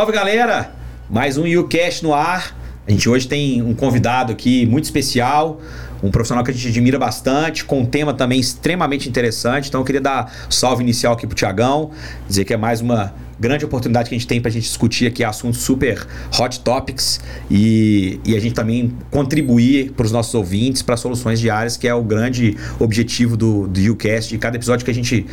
Salve galera! Mais um YouCast no ar. A gente hoje tem um convidado aqui muito especial, um profissional que a gente admira bastante, com um tema também extremamente interessante. Então eu queria dar salve inicial aqui pro Tiagão, dizer que é mais uma grande oportunidade que a gente tem para a gente discutir aqui assuntos super hot topics e, e a gente também contribuir para os nossos ouvintes para soluções diárias, que é o grande objetivo do, do UCast, de cada episódio que a gente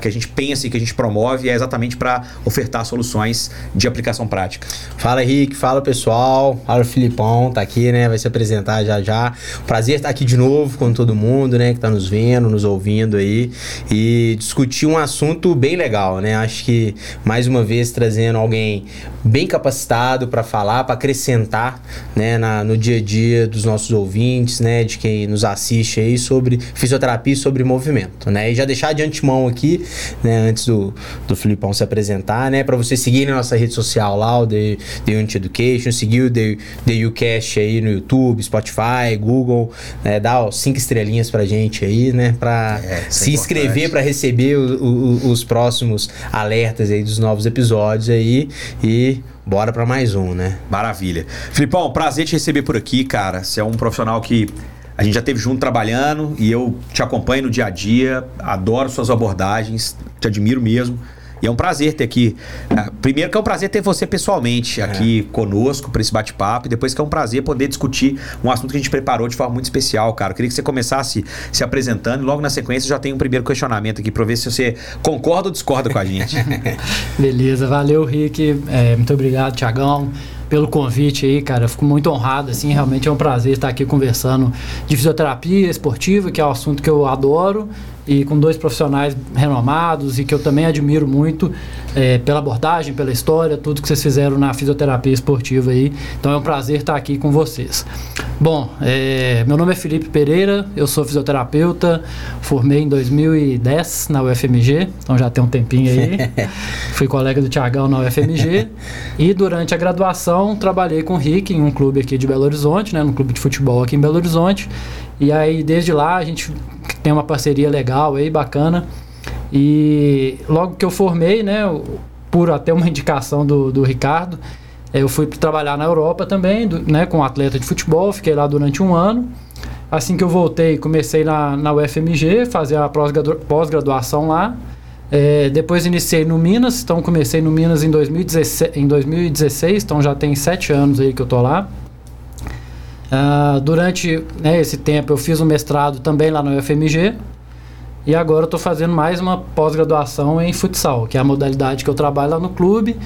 que a gente pensa e que a gente promove é exatamente para ofertar soluções de aplicação prática. Fala Henrique, fala pessoal, fala o Filipão, tá aqui, né? Vai se apresentar já já. Prazer estar aqui de novo com todo mundo, né? Que tá nos vendo, nos ouvindo aí e discutir um assunto bem legal, né? Acho que mais uma vez trazendo alguém bem capacitado para falar, para acrescentar, né? Na, no dia a dia dos nossos ouvintes, né? De quem nos assiste aí sobre fisioterapia e sobre movimento, né? E já deixar de antemão aqui né, antes do, do Filipão se apresentar, né, para você seguir na nossa rede social lá, o The, The Unity Education, seguir o The, The Ucast aí no YouTube, Spotify, Google, né, dá ó, cinco estrelinhas pra gente aí, né, para é, se é inscrever para receber o, o, os próximos alertas aí dos novos episódios aí e bora para mais um, né? Maravilha. Filipão, prazer te receber por aqui, cara. Você é um profissional que a gente já teve junto trabalhando e eu te acompanho no dia a dia, adoro suas abordagens, te admiro mesmo. E é um prazer ter aqui. Uh, primeiro que é um prazer ter você pessoalmente é. aqui é. conosco para esse bate-papo. E depois que é um prazer poder discutir um assunto que a gente preparou de forma muito especial, cara. Eu queria que você começasse se apresentando e logo na sequência já tem um primeiro questionamento aqui para ver se você concorda ou discorda com a gente. Beleza, valeu, Rick. É, muito obrigado, Tiagão pelo convite aí, cara. Fico muito honrado, assim, realmente é um prazer estar aqui conversando de fisioterapia esportiva, que é um assunto que eu adoro e com dois profissionais renomados e que eu também admiro muito é, pela abordagem, pela história, tudo que vocês fizeram na fisioterapia esportiva aí. Então é um prazer estar aqui com vocês. Bom, é, meu nome é Felipe Pereira, eu sou fisioterapeuta, formei em 2010 na UFMG, então já tem um tempinho aí. Fui colega do Tiagão na UFMG e durante a graduação trabalhei com o Rick em um clube aqui de Belo Horizonte, né, no clube de futebol aqui em Belo Horizonte. E aí desde lá a gente tem uma parceria legal aí, bacana. E logo que eu formei, né, por até uma indicação do, do Ricardo, eh, eu fui trabalhar na Europa também, do, né, com atleta de futebol, fiquei lá durante um ano. Assim que eu voltei, comecei na, na UFMG, fazer a pós-graduação lá. É, depois iniciei no Minas, então comecei no Minas em 2016, em 2016 então já tem sete anos aí que eu tô lá. Uh, durante né, esse tempo eu fiz um mestrado também lá no UFMG e agora estou fazendo mais uma pós-graduação em futsal, que é a modalidade que eu trabalho lá no clube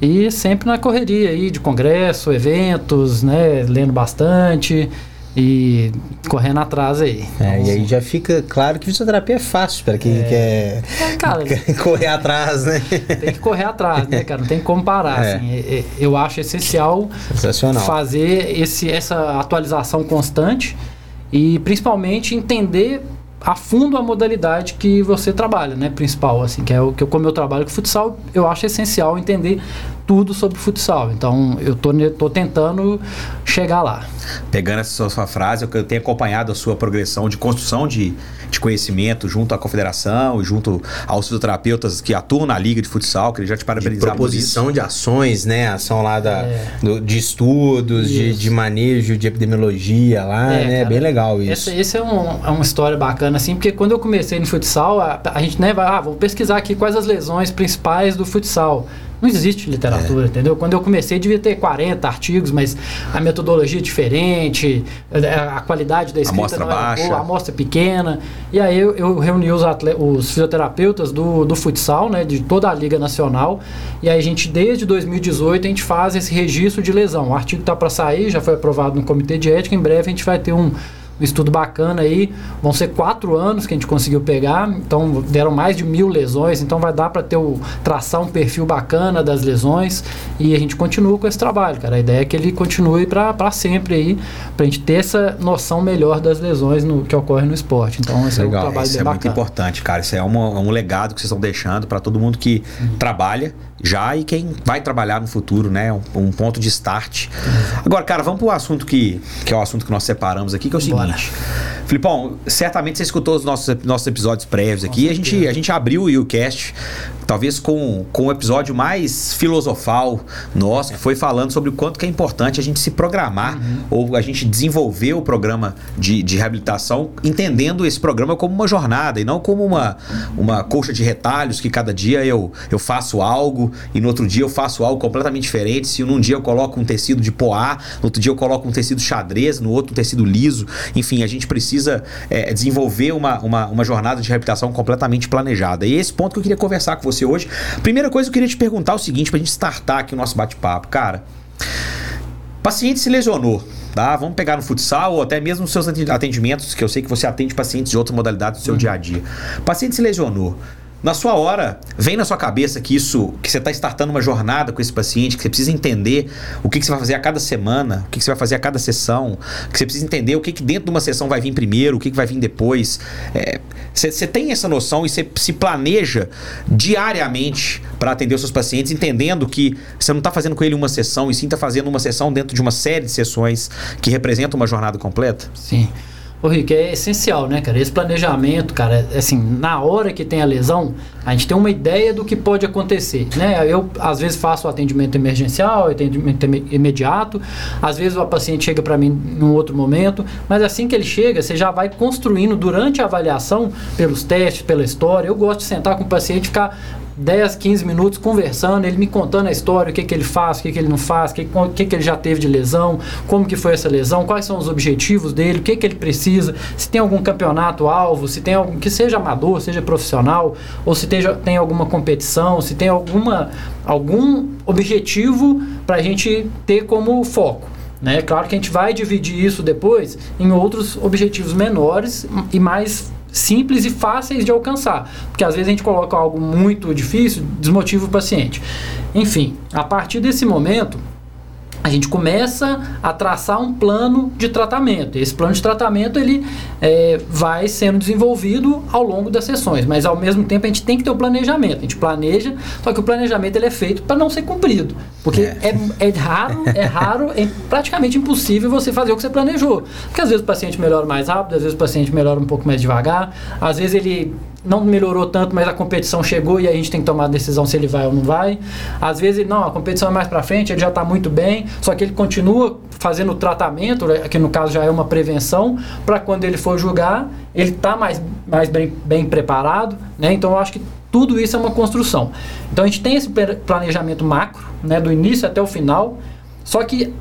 e sempre na correria aí de congresso, eventos, né, lendo bastante e correndo atrás aí. É, e aí já fica claro que fisioterapia é fácil para quem é. quer, é, cara, correr atrás, né? Tem que correr atrás, né, cara? Não tem como parar. É. Assim. Eu acho essencial fazer esse, essa atualização constante e principalmente entender a fundo a modalidade que você trabalha, né, principal, assim, que é o que eu, como eu trabalho com futsal, eu acho essencial entender tudo sobre futsal. Então, eu tô, tô tentando chegar lá. Pegando essa sua frase, eu tenho acompanhado a sua progressão de construção de, de conhecimento junto à confederação e junto aos fisioterapeutas que atuam na liga de futsal, que já te parabenizar de proposição de ações, né? Ação lá da, é. do, de estudos, de, de, manejo, de epidemiologia lá, é, né? Cara, Bem legal isso. Essa, esse é, um, é uma história bacana, assim, porque quando eu comecei no futsal, a, a gente, né, vai, ah, vou pesquisar aqui quais as lesões principais do futsal. Não existe literatura, é. entendeu? Quando eu comecei, devia ter 40 artigos, mas a metodologia é diferente, a qualidade da escrita amostra não era baixa. boa, a amostra é pequena. E aí eu, eu reuni os, os fisioterapeutas do, do futsal, né, de toda a Liga Nacional, e aí a gente, desde 2018, a gente faz esse registro de lesão. O artigo está para sair, já foi aprovado no Comitê de Ética, em breve a gente vai ter um um estudo bacana aí. Vão ser quatro anos que a gente conseguiu pegar, então deram mais de mil lesões, então vai dar para ter o traçar um perfil bacana das lesões e a gente continua com esse trabalho, cara. A ideia é que ele continue para sempre aí, para a gente ter essa noção melhor das lesões no, que ocorrem no esporte. Então, esse Legal. é um trabalho Isso é bacana. muito importante, cara. Isso é uma, um legado que vocês estão deixando para todo mundo que uhum. trabalha já e quem vai trabalhar no futuro, né? Um, um ponto de start. Agora, cara, vamos para o assunto que, que é o assunto que nós separamos aqui, que é o seguinte. Filipão, certamente você escutou os nossos, nossos episódios prévios aqui. A gente, a gente abriu o YouCast, talvez com, com o episódio mais filosofal nosso, que foi falando sobre o quanto que é importante a gente se programar uhum. ou a gente desenvolver o programa de, de reabilitação, entendendo esse programa como uma jornada e não como uma, uma colcha de retalhos que cada dia eu, eu faço algo e no outro dia eu faço algo completamente diferente. Se num dia eu coloco um tecido de poá, no outro dia eu coloco um tecido xadrez, no outro um tecido liso. Enfim, a gente precisa é, desenvolver uma, uma, uma jornada de reabilitação completamente planejada. E esse ponto que eu queria conversar com você hoje. Primeira coisa, eu queria te perguntar o seguinte, pra gente startar aqui o nosso bate-papo. Cara, paciente se lesionou. Tá? Vamos pegar no futsal ou até mesmo nos seus atendimentos, que eu sei que você atende pacientes de outras modalidades do seu uhum. dia a dia. Paciente se lesionou na sua hora, vem na sua cabeça que isso, que você está startando uma jornada com esse paciente, que você precisa entender o que, que você vai fazer a cada semana, o que, que você vai fazer a cada sessão, que você precisa entender o que, que dentro de uma sessão vai vir primeiro, o que, que vai vir depois. É, você, você tem essa noção e você se planeja diariamente para atender os seus pacientes, entendendo que você não está fazendo com ele uma sessão, e sim está fazendo uma sessão dentro de uma série de sessões que representam uma jornada completa? Sim. Ô Rick, é essencial, né, cara? Esse planejamento, cara, é assim, na hora que tem a lesão, a gente tem uma ideia do que pode acontecer, né? Eu, às vezes, faço atendimento emergencial, atendimento imediato, às vezes o paciente chega para mim num outro momento, mas assim que ele chega, você já vai construindo durante a avaliação, pelos testes, pela história. Eu gosto de sentar com o paciente e ficar 10, 15 minutos conversando, ele me contando a história, o que, que ele faz, o que, que ele não faz, o que, que, que ele já teve de lesão, como que foi essa lesão, quais são os objetivos dele, o que, que ele precisa, se tem algum campeonato alvo, se tem algum que seja amador, seja profissional, ou se tem, tem alguma competição, se tem alguma, algum objetivo para a gente ter como foco. Né? Claro que a gente vai dividir isso depois em outros objetivos menores e mais simples e fáceis de alcançar. Porque às vezes a gente coloca algo muito difícil, desmotiva o paciente. Enfim, a partir desse momento, a gente começa a traçar um plano de tratamento. Esse plano de tratamento ele é, vai sendo desenvolvido ao longo das sessões, mas ao mesmo tempo a gente tem que ter o planejamento. A gente planeja, só que o planejamento ele é feito para não ser cumprido, porque é. É, é raro, é raro, é praticamente impossível você fazer o que você planejou, porque às vezes o paciente melhora mais rápido, às vezes o paciente melhora um pouco mais devagar, às vezes ele não melhorou tanto, mas a competição chegou e a gente tem que tomar a decisão se ele vai ou não vai. Às vezes, não, a competição é mais para frente, ele já está muito bem, só que ele continua fazendo o tratamento, né, que no caso já é uma prevenção, para quando ele for julgar, ele está mais, mais bem, bem preparado, né? Então eu acho que tudo isso é uma construção. Então a gente tem esse planejamento macro, né, do início até o final, só que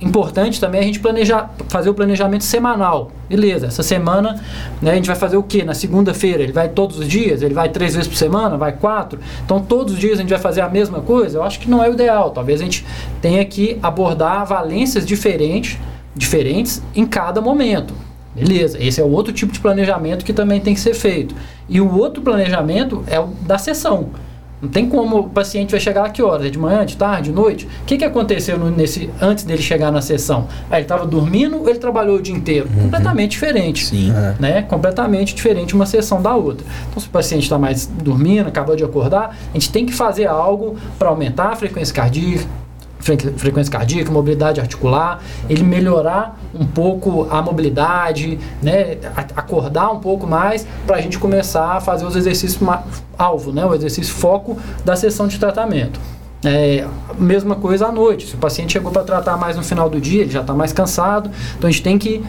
importante também a gente planejar, fazer o planejamento semanal. Beleza, essa semana né, a gente vai fazer o que? Na segunda-feira, ele vai todos os dias? Ele vai três vezes por semana? Vai quatro? Então todos os dias a gente vai fazer a mesma coisa? Eu acho que não é o ideal. Talvez a gente tenha que abordar valências diferentes, diferentes em cada momento. Beleza, esse é o outro tipo de planejamento que também tem que ser feito. E o outro planejamento é o da sessão. Não tem como o paciente vai chegar a que horas? É de manhã, de tarde, de noite? O que, que aconteceu no, nesse, antes dele chegar na sessão? Ah, ele estava dormindo ou ele trabalhou o dia inteiro? Uhum. Completamente diferente. Sim. É. Né? Completamente diferente uma sessão da outra. Então, se o paciente está mais dormindo, acabou de acordar, a gente tem que fazer algo para aumentar a frequência cardíaca, frequência cardíaca, mobilidade articular, ele melhorar um pouco a mobilidade, né, acordar um pouco mais para a gente começar a fazer os exercícios alvo, né, o exercício foco da sessão de tratamento. É, mesma coisa à noite. Se o paciente chegou para tratar mais no final do dia, ele já está mais cansado, então a gente tem que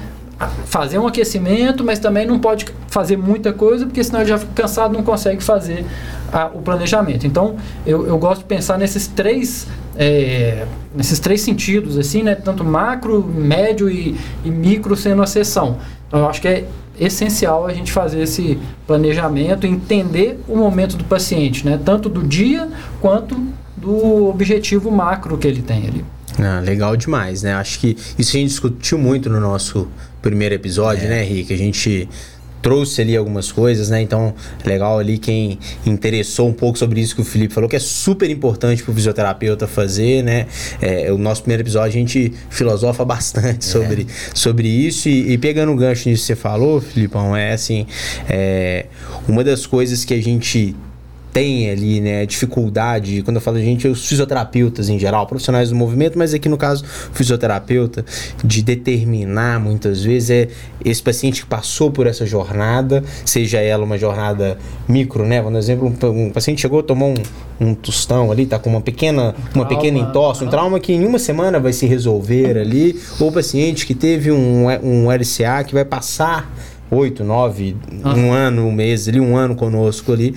fazer um aquecimento, mas também não pode fazer muita coisa, porque senão ele já fica cansado não consegue fazer a, o planejamento. Então, eu, eu gosto de pensar nesses três, é, nesses três sentidos, assim, né? Tanto macro, médio e, e micro sendo a sessão. Então, eu acho que é essencial a gente fazer esse planejamento, entender o momento do paciente, né? Tanto do dia quanto do objetivo macro que ele tem ali. Ah, legal demais, né? Acho que isso a gente discutiu muito no nosso primeiro episódio, é. né, Rick? A gente trouxe ali algumas coisas, né? Então, legal ali quem interessou um pouco sobre isso que o Felipe falou, que é super importante para o fisioterapeuta fazer, né? É, o nosso primeiro episódio a gente filosofa bastante é. sobre, sobre isso e, e, pegando o gancho nisso que você falou, Filipão, é assim, é, uma das coisas que a gente tem ali, né, dificuldade, quando eu falo gente, os fisioterapeutas em geral, profissionais do movimento, mas aqui no caso, fisioterapeuta, de determinar muitas vezes é esse paciente que passou por essa jornada, seja ela uma jornada micro, né, por exemplo, um, um paciente chegou, tomou um, um tostão ali, tá com uma pequena, uma pequena entorse, um trauma que em uma semana vai se resolver ali, ou o paciente que teve um, um LCA que vai passar oito, nove, ah. um ano, um mês ali, um ano conosco ali.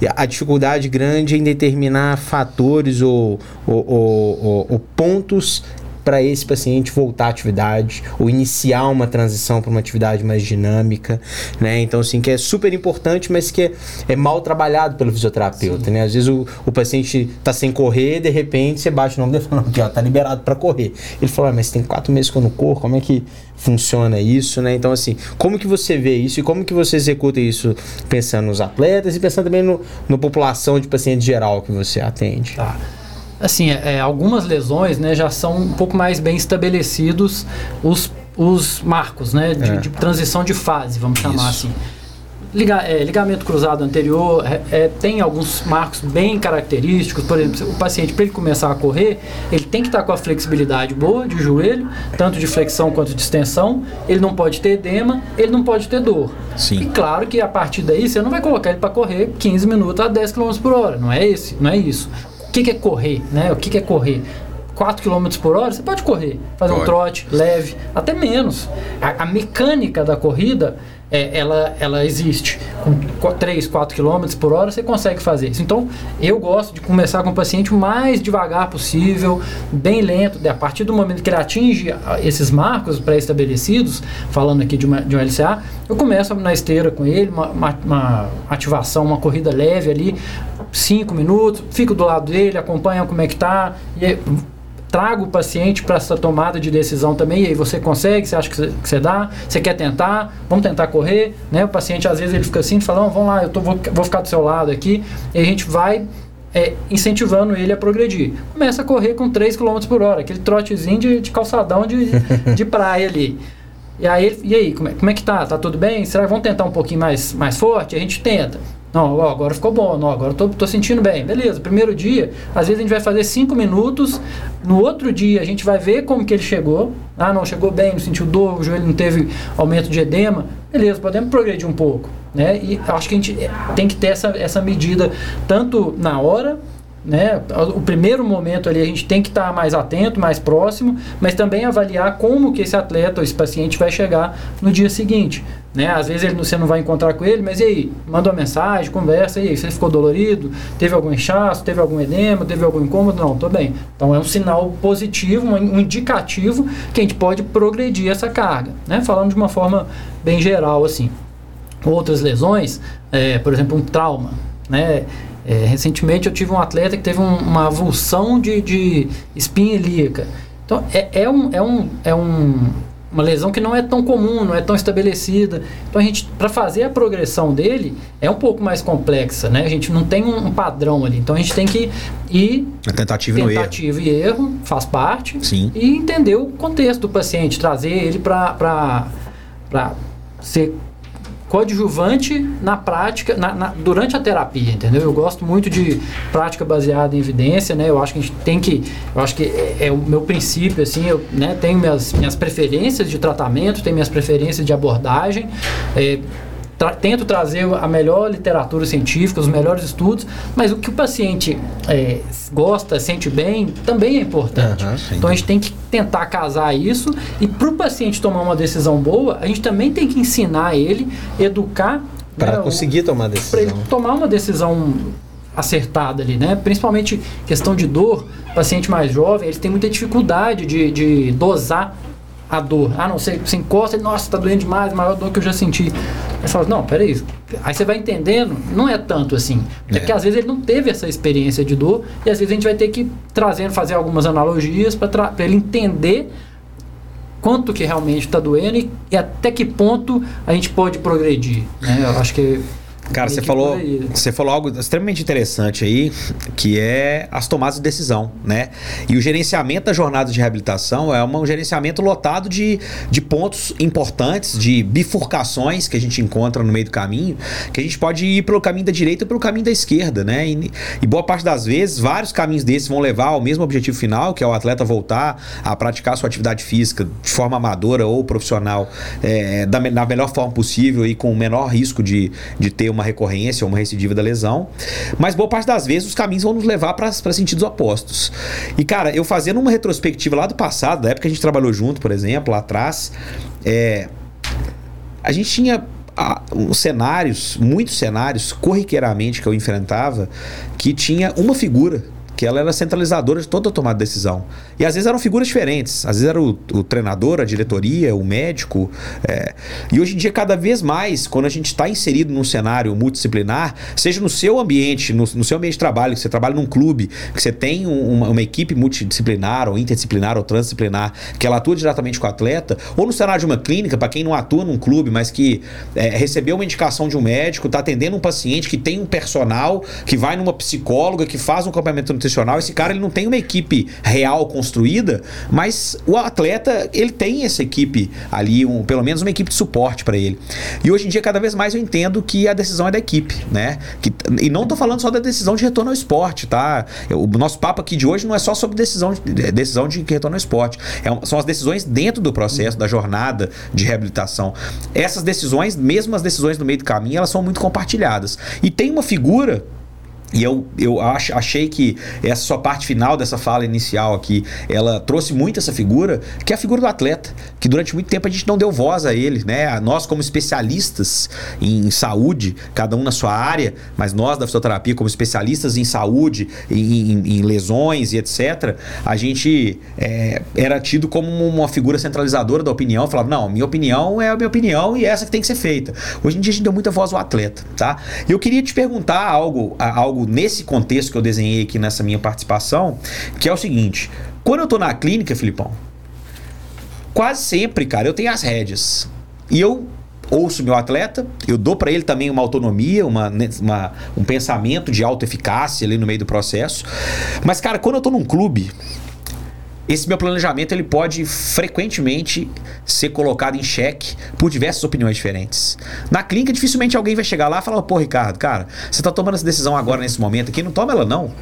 E a dificuldade grande é em determinar fatores ou, ou, ou, ou pontos para esse paciente voltar à atividade ou iniciar uma transição para uma atividade mais dinâmica, né? Então, assim, que é super importante, mas que é, é mal trabalhado pelo fisioterapeuta, Sim. né? Às vezes o, o paciente está sem correr, de repente você bate o nome dele e fala, não, tá liberado para correr. Ele falou, ah, mas tem quatro meses que eu não corro, como é que funciona isso, né? Então, assim, como que você vê isso e como que você executa isso pensando nos atletas e pensando também no, no população de paciente geral que você atende? Tá assim, é, é, algumas lesões né, já são um pouco mais bem estabelecidos os, os marcos né, de, é. de transição de fase, vamos Isso. chamar assim. Liga, é, ligamento cruzado anterior é, é, tem alguns marcos bem característicos. Por exemplo, o paciente, para ele começar a correr, ele tem que estar com a flexibilidade boa de joelho, tanto de flexão quanto de extensão. Ele não pode ter edema, ele não pode ter dor. Sim. E claro que a partir daí você não vai colocar ele para correr 15 minutos a 10 km por hora. Não é esse, não é isso que, que é correr, né? O que, que é correr? 4 km por hora, você pode correr, fazer pode. um trote leve, até menos. A, a mecânica da corrida é, ela, ela existe. Com 3, 4 km por hora você consegue fazer isso. Então, eu gosto de começar com o paciente o mais devagar possível, bem lento. A partir do momento que ele atinge esses marcos pré-estabelecidos, falando aqui de, uma, de um LCA, eu começo na esteira com ele, uma, uma, uma ativação, uma corrida leve ali, 5 minutos, fico do lado dele, acompanha como é que tá, e trago o paciente para essa tomada de decisão também, e aí você consegue, você acha que você, que você dá, você quer tentar, vamos tentar correr, né? O paciente às vezes ele fica assim, fala, vamos lá, eu tô, vou, vou ficar do seu lado aqui, e a gente vai é, incentivando ele a progredir. Começa a correr com 3 km por hora, aquele trotezinho de, de calçadão de, de praia ali. E aí, e aí como, é, como é que tá? Tá tudo bem? Será que vamos tentar um pouquinho mais, mais forte? A gente tenta. Não, ó, agora ficou bom, não, agora tô, tô sentindo bem. Beleza, primeiro dia, às vezes a gente vai fazer cinco minutos, no outro dia a gente vai ver como que ele chegou. Ah, não, chegou bem, não sentiu dor, o joelho não teve aumento de edema. Beleza, podemos progredir um pouco. Né? E acho que a gente tem que ter essa, essa medida tanto na hora né? O primeiro momento ali a gente tem que estar tá mais atento, mais próximo, mas também avaliar como que esse atleta ou esse paciente vai chegar no dia seguinte. Né? Às vezes ele, você não vai encontrar com ele, mas e aí? Manda uma mensagem, conversa, e aí? Você ficou dolorido? Teve algum inchaço? Teve algum edema? Teve algum incômodo? Não, tô bem. Então é um sinal positivo, um indicativo que a gente pode progredir essa carga. Né? Falando de uma forma bem geral assim. Outras lesões, é, por exemplo, um trauma. Né? É, recentemente eu tive um atleta que teve um, uma avulsão de, de espinha ilíaca. Então é, é, um, é, um, é um, uma lesão que não é tão comum, não é tão estabelecida. Então a gente, para fazer a progressão dele, é um pouco mais complexa, né? A gente não tem um, um padrão ali. Então a gente tem que ir. A tentativa, tentativa e erro. e erro faz parte. Sim. E entender o contexto do paciente, trazer ele para ser coadjuvante na prática, na, na, durante a terapia, entendeu? Eu gosto muito de prática baseada em evidência, né? Eu acho que a gente tem que, eu acho que é, é o meu princípio, assim, eu né, tenho minhas, minhas preferências de tratamento, tenho minhas preferências de abordagem, é, tra tento trazer a melhor literatura científica, os melhores estudos, mas o que o paciente é, gosta, sente bem, também é importante. Uhum, então a gente tem que tentar casar isso e para o paciente tomar uma decisão boa, a gente também tem que ensinar ele, educar para né, conseguir tomar decisão. Para ele tomar uma decisão acertada ali, né? Principalmente questão de dor, paciente mais jovem, eles têm muita dificuldade de, de dosar a dor. Ah, não, você, você encosta e, nossa, tá doendo demais, maior dor que eu já senti. Aí você fala, não, peraí. Aí você vai entendendo, não é tanto assim. É. Porque às vezes ele não teve essa experiência de dor e às vezes a gente vai ter que trazendo, fazer algumas analogias para ele entender quanto que realmente está doendo e, e, até que ponto a gente pode progredir. Né? Eu acho que Cara, você falou, você falou algo extremamente interessante aí, que é as tomadas de decisão, né? E o gerenciamento da jornada de reabilitação é um gerenciamento lotado de, de pontos importantes, de bifurcações que a gente encontra no meio do caminho, que a gente pode ir pelo caminho da direita ou pelo caminho da esquerda, né? E, e boa parte das vezes, vários caminhos desses vão levar ao mesmo objetivo final, que é o atleta voltar a praticar sua atividade física de forma amadora ou profissional é, da, da melhor forma possível e com o menor risco de, de ter uma recorrência ou uma recidiva da lesão. Mas boa parte das vezes os caminhos vão nos levar para sentidos opostos. E, cara, eu fazendo uma retrospectiva lá do passado, da época que a gente trabalhou junto, por exemplo, lá atrás, é, a gente tinha ah, cenários, muitos cenários, corriqueiramente que eu enfrentava, que tinha uma figura que ela era centralizadora de toda a tomada de decisão. E às vezes eram figuras diferentes. Às vezes era o, o treinador, a diretoria, o médico. É. E hoje em dia, cada vez mais, quando a gente está inserido num cenário multidisciplinar, seja no seu ambiente, no, no, seu ambiente de trabalho, que você trabalha num clube, que você tem uma, uma, equipe multidisciplinar, ou interdisciplinar, ou transdisciplinar, que ela atua diretamente com o atleta, ou no cenário de uma clínica, para quem não atua num clube, mas que é, recebeu uma indicação de um médico, está atendendo um paciente que tem um personal, que vai numa psicóloga, que faz um acompanhamento nutricional esse cara ele não tem uma equipe real construída, mas o atleta ele tem essa equipe ali, um, pelo menos uma equipe de suporte para ele. E hoje em dia cada vez mais eu entendo que a decisão é da equipe, né? Que, e não tô falando só da decisão de retorno ao esporte, tá? O nosso papo aqui de hoje não é só sobre decisão de, decisão de retorno ao esporte, é, são as decisões dentro do processo da jornada de reabilitação. Essas decisões, mesmo as decisões no meio do caminho, elas são muito compartilhadas. E tem uma figura e eu, eu ach, achei que essa sua parte final dessa fala inicial aqui, ela trouxe muito essa figura, que é a figura do atleta, que durante muito tempo a gente não deu voz a ele, né? Nós como especialistas em saúde, cada um na sua área, mas nós da fisioterapia como especialistas em saúde, em, em, em lesões e etc, a gente é, era tido como uma figura centralizadora da opinião, falava, não, minha opinião é a minha opinião e é essa que tem que ser feita. Hoje em dia a gente deu muita voz ao atleta, tá? E eu queria te perguntar algo, algo nesse contexto que eu desenhei aqui nessa minha participação, que é o seguinte: quando eu tô na clínica, Filipão, quase sempre, cara, eu tenho as rédeas. E eu ouço meu atleta, eu dou para ele também uma autonomia, uma, né, uma, um pensamento de autoeficácia ali no meio do processo. Mas, cara, quando eu tô num clube, esse meu planejamento ele pode frequentemente ser colocado em xeque por diversas opiniões diferentes. Na clínica, dificilmente alguém vai chegar lá e falar: pô, Ricardo, cara, você está tomando essa decisão agora nesse momento aqui, não toma ela não.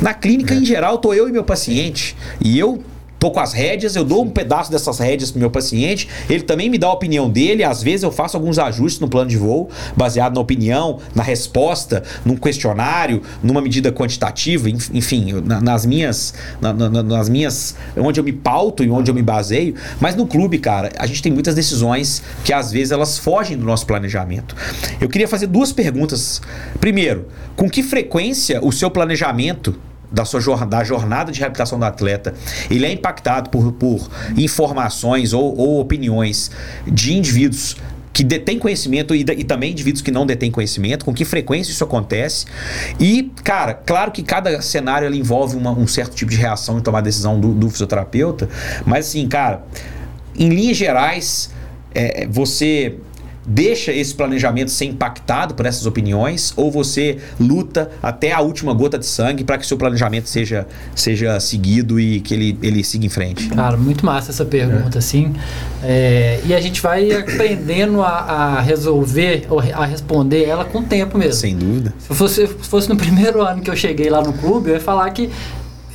Na clínica, é. em geral, tô eu e meu paciente. E eu tô com as rédeas, eu dou um pedaço dessas rédeas pro meu paciente, ele também me dá a opinião dele, às vezes eu faço alguns ajustes no plano de voo, baseado na opinião, na resposta, num questionário, numa medida quantitativa, enfim, nas minhas, na, na, nas minhas, onde eu me pauto e onde eu me baseio, mas no clube, cara, a gente tem muitas decisões que às vezes elas fogem do nosso planejamento. Eu queria fazer duas perguntas. Primeiro, com que frequência o seu planejamento da sua jornada, da jornada de reabilitação do atleta, ele é impactado por, por informações ou, ou opiniões de indivíduos que detêm conhecimento e, e, também indivíduos que não detêm conhecimento, com que frequência isso acontece. E, cara, claro que cada cenário ele envolve uma, um certo tipo de reação em tomar decisão do, do fisioterapeuta, mas assim, cara, em linhas gerais, é, você deixa esse planejamento ser impactado por essas opiniões ou você luta até a última gota de sangue para que o seu planejamento seja, seja seguido e que ele, ele siga em frente? Cara, muito massa essa pergunta, é. assim. É, e a gente vai aprendendo a, a, resolver a responder ela com o tempo mesmo. Sem dúvida. Se fosse, se fosse no primeiro ano que eu cheguei lá no clube, eu ia falar que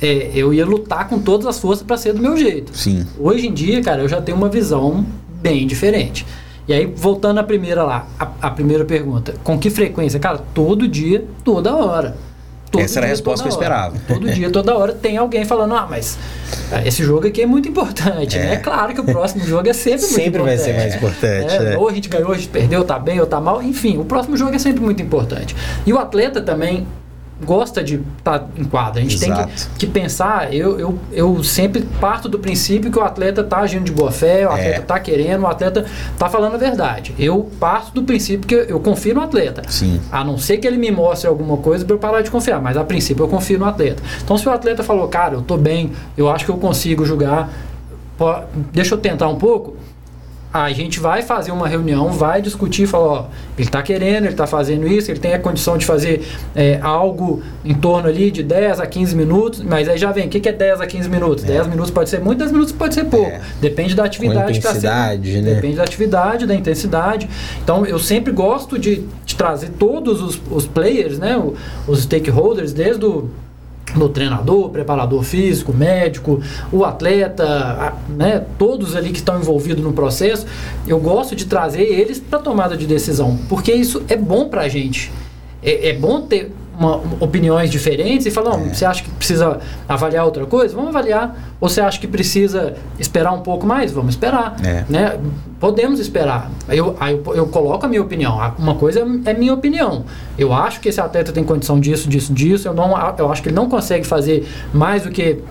é, eu ia lutar com todas as forças para ser do meu jeito. Sim. Hoje em dia, cara, eu já tenho uma visão bem diferente. E aí, voltando à primeira lá, a, a, primeira pergunta. Com que frequência? Cara, todo dia, toda hora. Todo Essa era a resposta que eu esperava. Todo dia, toda hora tem alguém falando, ah, mas ah, esse jogo aqui é muito importante, é. né? É claro que o próximo jogo é sempre, sempre muito importante. Sempre vai ser mais importante. É, né? Ou a gente ganhou, a gente perdeu, tá bem ou tá mal. Enfim, o próximo jogo é sempre muito importante. E o atleta também gosta de estar tá em quadra. A gente Exato. tem que, que, pensar, eu, eu, eu sempre parto do princípio que o atleta está agindo de boa fé, o atleta está é. querendo, o atleta está falando a verdade. Eu parto do princípio que eu, eu, confio no atleta. Sim. A não ser que ele me mostre alguma coisa para eu parar de confiar, mas a princípio eu confio no atleta. Então se o atleta falou, cara, eu estou bem, eu acho que eu consigo jogar, deixa eu tentar um pouco, a gente vai fazer uma reunião, vai discutir, falar, ó, ele está querendo, ele está fazendo isso, ele tem a condição de fazer é, algo em torno ali de 10 a 15 minutos, mas aí já vem, o que, que é 10 a 15 minutos? É. 10 minutos pode ser muito, 10 minutos pode ser pouco. É. Depende da atividade que está sendo. Né? Depende da atividade, da intensidade. Então eu sempre gosto de, de trazer todos os, os players, né? Os stakeholders, desde o no treinador, preparador físico, médico, o atleta, né, todos ali que estão envolvidos no processo, eu gosto de trazer eles para tomada de decisão, porque isso é bom para a gente. É, é bom ter uma, opiniões diferentes e falar, não, é. você acha que precisa avaliar outra coisa? Vamos avaliar. Ou você acha que precisa esperar um pouco mais? Vamos esperar. É. Né? Podemos esperar. Eu, eu, eu, coloco a minha opinião. Uma coisa é minha opinião. Eu acho que esse atleta tem condição disso, disso, disso. Eu, não, eu acho que ele não consegue fazer mais do que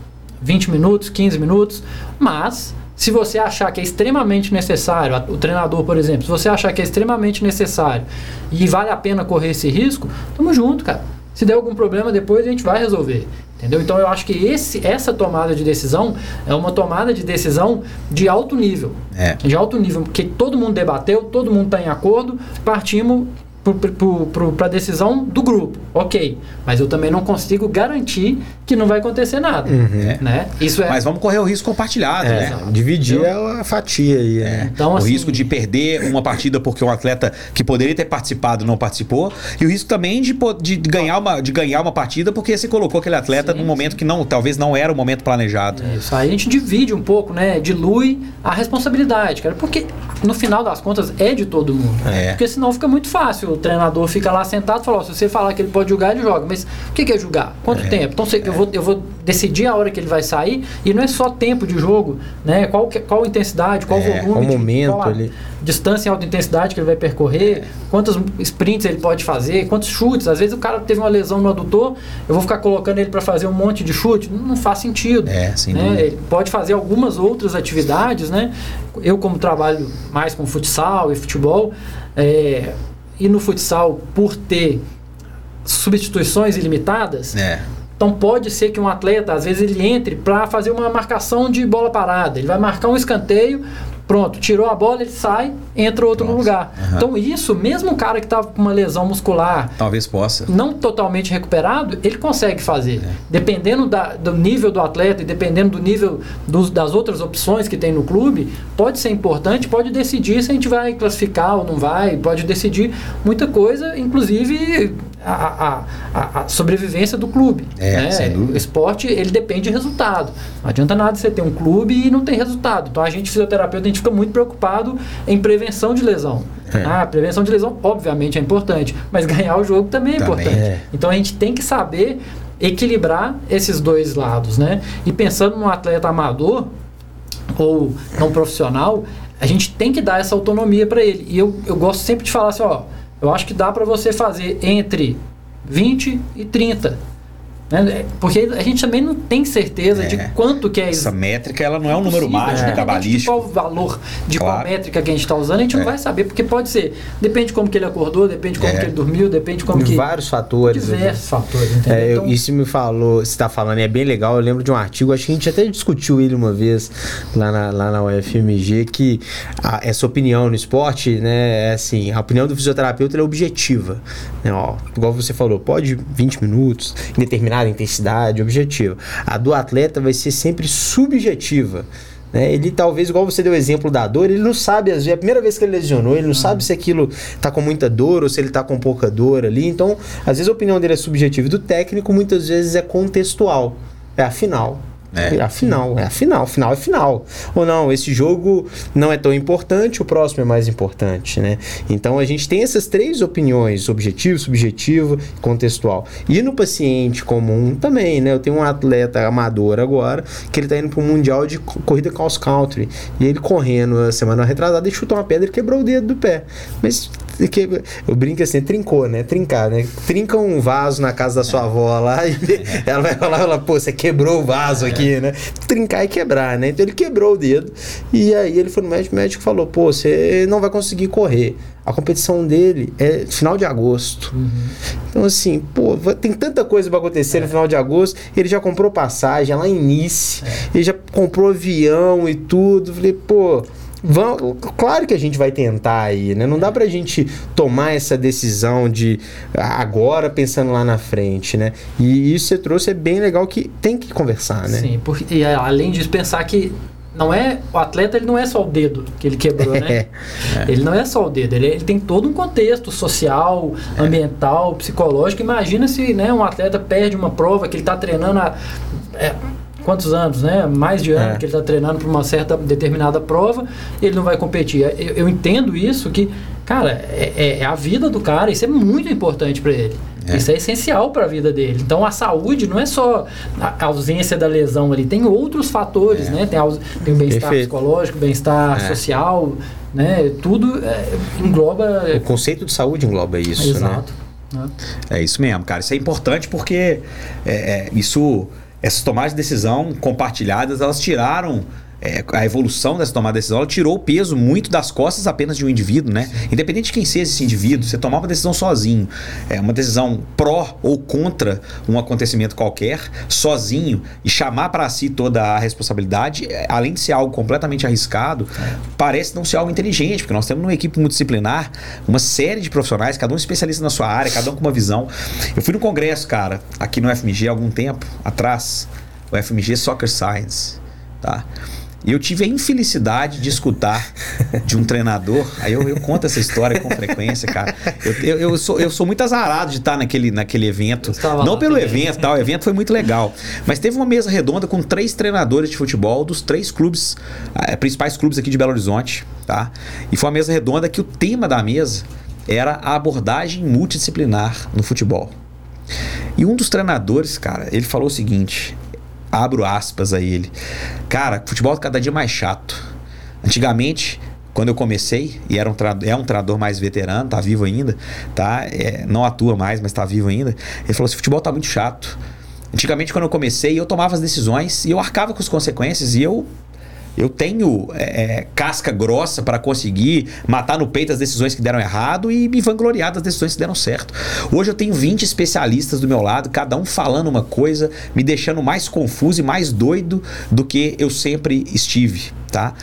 20 minutos, 15 minutos, mas se você achar que é extremamente necessário, o treinador, por exemplo, se você achar que é extremamente necessário e vale a pena correr esse risco, tamo junto, cara. Se der algum problema depois a gente vai resolver. Entendeu? Então eu acho que esse, essa tomada de decisão é uma tomada de decisão de alto nível. É. De alto nível, porque todo mundo debateu, todo mundo está em acordo, partimos para a decisão do grupo. Ok, mas eu também não consigo garantir que não vai acontecer nada. Uhum. Né? Isso é... Mas vamos correr o risco compartilhado, é, né? Dividir eu... a fatia aí. É. Então, o assim... risco de perder uma partida porque um atleta que poderia ter participado não participou, e o risco também de, de, ganhar, uma, de ganhar uma partida porque você colocou aquele atleta sim, num momento sim. que não, talvez não era o momento planejado. É isso aí a gente divide um pouco, né? Dilui a responsabilidade, cara. Porque no final das contas é de todo mundo. É. Porque senão fica muito fácil o treinador fica lá sentado e fala, se você falar que ele pode jogar, ele joga. Mas o que, é jogar? Quanto é. tempo? Então eu, vou, eu vou decidir a hora que ele vai sair e não é só tempo de jogo, né? Qual, qual intensidade, qual é, volume, qual momento qual ali. distância em alta intensidade que ele vai percorrer, é. quantos sprints ele pode fazer, quantos chutes. Às vezes o cara teve uma lesão no adutor, eu vou ficar colocando ele para fazer um monte de chute, não, não faz sentido. É, né? Ele pode fazer algumas outras atividades, né? Eu como trabalho mais com futsal e futebol, é, e no futsal, por ter substituições ilimitadas, é. Então pode ser que um atleta, às vezes, ele entre para fazer uma marcação de bola parada. Ele vai marcar um escanteio, Pronto, tirou a bola, ele sai, entra outro Nossa. no lugar. Uhum. Então, isso, mesmo o cara que estava com uma lesão muscular. Talvez possa. Não totalmente recuperado, ele consegue fazer. É. Dependendo da, do nível do atleta e dependendo do nível dos, das outras opções que tem no clube, pode ser importante, pode decidir se a gente vai classificar ou não vai, pode decidir muita coisa, inclusive a, a, a, sobrevivência do clube. É, né? sem dúvida. O esporte, ele depende de resultado. Não adianta nada você ter um clube e não ter resultado. Então, a gente, fisioterapeuta, a gente fica muito preocupado em prevenção de lesão. É. Ah, prevenção de lesão, obviamente, é importante, mas ganhar o jogo também é também importante. É. Então, a gente tem que saber equilibrar esses dois lados, né? E pensando num atleta amador ou não profissional, a gente tem que dar essa autonomia para ele. E eu, eu gosto sempre de falar assim, ó, eu acho que dá para você fazer entre 20 e 30 né? Porque a gente também não tem certeza é. de quanto que é isso. Essa métrica ela não é um número mágico, é. cabalístico. Qual o valor de claro. qual métrica que a gente está usando, a gente é. não vai saber, porque pode ser. Depende de como que ele acordou, depende de como é. que ele dormiu, depende de como de que. Vários fatores. Diversos fatores. É, então, isso me falou, você está falando, é bem legal. Eu lembro de um artigo, acho que a gente até discutiu ele uma vez lá na, lá na UFMG, que a, essa opinião no esporte, né, é assim, a opinião do fisioterapeuta é objetiva. Né, ó, igual você falou, pode 20 minutos, em determinado determinada intensidade, objetiva. A do atleta vai ser sempre subjetiva. Né? Ele talvez, igual você deu o exemplo da dor, ele não sabe, às vezes, é a primeira vez que ele lesionou, ele não sabe se aquilo tá com muita dor ou se ele tá com pouca dor ali. Então, às vezes a opinião dele é subjetiva. E do técnico, muitas vezes, é contextual. É afinal. É. A final, é a final, final é final. Ou não, esse jogo não é tão importante, o próximo é mais importante, né? Então a gente tem essas três opiniões, objetivo, subjetivo, contextual. E no paciente comum também, né? Eu tenho um atleta amador agora, que ele tá indo um mundial de corrida cross country, e ele correndo a semana retrasada e chutou uma pedra e quebrou o dedo do pé. Mas que, eu brinco assim, trincou, né? Trincar, né? Trinca um vaso na casa da sua avó lá e ela vai falar, ela, pô, você quebrou o vaso aqui, né? Trincar e quebrar, né? Então ele quebrou o dedo e aí ele foi no médico, o médico falou, pô, você não vai conseguir correr. A competição dele é final de agosto. Uhum. Então, assim, pô, tem tanta coisa para acontecer é. no final de agosto. Ele já comprou passagem lá em Nice, é. ele já comprou avião e tudo. Falei, pô, Vamos, claro que a gente vai tentar aí, né? Não dá pra gente tomar essa decisão de agora pensando lá na frente, né? E isso você trouxe é bem legal que tem que conversar, né? Sim, porque e, além disso pensar que não é o atleta ele não é só o dedo que ele quebrou, né? É. Ele não é só o dedo, ele, ele tem todo um contexto social, é. ambiental, psicológico. Imagina se né, um atleta perde uma prova que ele está treinando há é, quantos anos, né? Mais de ano é. que ele está treinando para uma certa determinada prova, ele não vai competir. Eu, eu entendo isso que, cara, é, é, a vida do cara, isso é muito importante para ele. É. Isso é essencial para a vida dele. Então a saúde não é só a ausência da lesão ali, tem outros fatores, é. né? Tem, tem o bem-estar psicológico, bem-estar é. social, né? Tudo é, engloba. O conceito de saúde engloba isso, né? Exato. né? É isso mesmo, cara. Isso é importante porque é, isso, essas tomadas de decisão compartilhadas, elas tiraram é, a evolução dessa tomada de decisão, ela tirou o peso muito das costas apenas de um indivíduo, né? Independente de quem seja esse indivíduo, você tomar uma decisão sozinho, é uma decisão pró ou contra um acontecimento qualquer, sozinho, e chamar para si toda a responsabilidade, é, além de ser algo completamente arriscado, parece não ser algo inteligente, porque nós temos uma equipe multidisciplinar, uma série de profissionais, cada um especialista na sua área, cada um com uma visão. Eu fui no congresso, cara, aqui no FMG há algum tempo atrás, o FMG Soccer Science, tá? E eu tive a infelicidade de escutar de um treinador. Aí eu, eu conto essa história com frequência, cara. Eu, eu, eu, sou, eu sou muito azarado de estar naquele, naquele evento. Não pelo também. evento, tal. O evento foi muito legal. Mas teve uma mesa redonda com três treinadores de futebol dos três clubes, eh, principais clubes aqui de Belo Horizonte, tá? E foi uma mesa redonda que o tema da mesa era a abordagem multidisciplinar no futebol. E um dos treinadores, cara, ele falou o seguinte: abro aspas a ele. Cara, futebol é cada dia mais chato. Antigamente, quando eu comecei, e era um é um treinador mais veterano, tá vivo ainda, tá? É, não atua mais, mas tá vivo ainda. Ele falou assim: futebol tá muito chato. Antigamente, quando eu comecei, eu tomava as decisões e eu arcava com as consequências e eu eu tenho é, é, casca grossa para conseguir matar no peito as decisões que deram errado e me vangloriar das decisões que deram certo. Hoje eu tenho 20 especialistas do meu lado, cada um falando uma coisa, me deixando mais confuso e mais doido do que eu sempre estive, tá?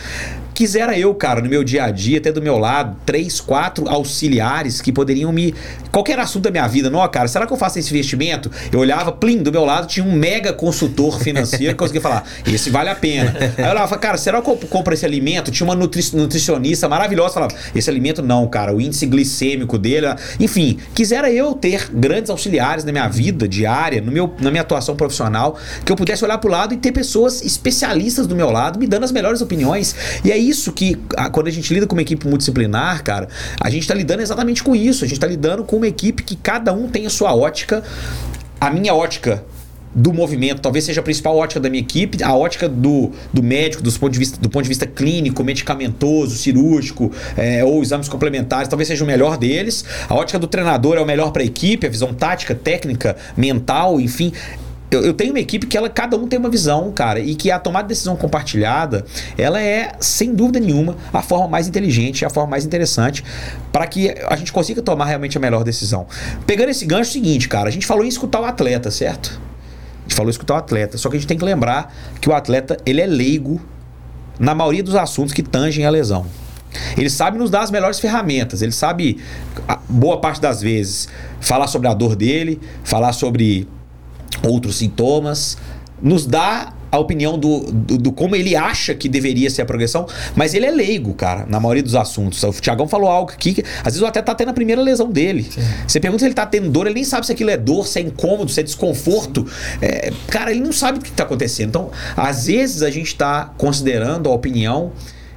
Quisera eu, cara, no meu dia a dia, ter do meu lado três, quatro auxiliares que poderiam me. Qualquer assunto da minha vida, não, cara, será que eu faço esse investimento? Eu olhava, plim, do meu lado tinha um mega consultor financeiro que conseguia falar, esse vale a pena. Aí eu olhava, cara, será que eu compro esse alimento? Tinha uma nutri nutricionista maravilhosa, falava, esse alimento não, cara, o índice glicêmico dele. Enfim, quisera eu ter grandes auxiliares na minha vida diária, no meu, na minha atuação profissional, que eu pudesse olhar pro lado e ter pessoas especialistas do meu lado me dando as melhores opiniões. E aí isso que, quando a gente lida com uma equipe multidisciplinar, cara, a gente está lidando exatamente com isso. A gente está lidando com uma equipe que cada um tem a sua ótica. A minha ótica do movimento, talvez seja a principal ótica da minha equipe, a ótica do, do médico, do ponto, de vista, do ponto de vista clínico, medicamentoso, cirúrgico é, ou exames complementares, talvez seja o melhor deles. A ótica do treinador é o melhor para a equipe, a visão tática, técnica, mental, enfim eu, eu, tenho uma equipe que ela, cada um tem uma visão, cara, e que a tomada de decisão compartilhada, ela é, sem dúvida nenhuma, a forma mais inteligente, a forma mais interessante para que a gente consiga tomar realmente a melhor decisão. Pegando esse gancho, é o seguinte, cara, a gente falou em escutar o atleta, certo? A gente falou em escutar o atleta, só que a gente tem que lembrar que o atleta, ele é leigo na maioria dos assuntos que tangem a lesão. Ele sabe nos dar as melhores ferramentas. Ele sabe, boa parte das vezes, falar sobre a dor dele, falar sobre outros sintomas, nos dá a opinião do, do, do, como ele acha que deveria ser a progressão, mas ele é leigo, cara, na maioria dos assuntos. O Tiagão falou algo aqui que às vezes até tá tendo a primeira lesão dele. Sim. Você pergunta se ele tá tendo dor, ele nem sabe se aquilo é dor, se é incômodo, se é desconforto. É, cara, ele não sabe o que tá acontecendo. Então, às vezes a gente tá considerando a opinião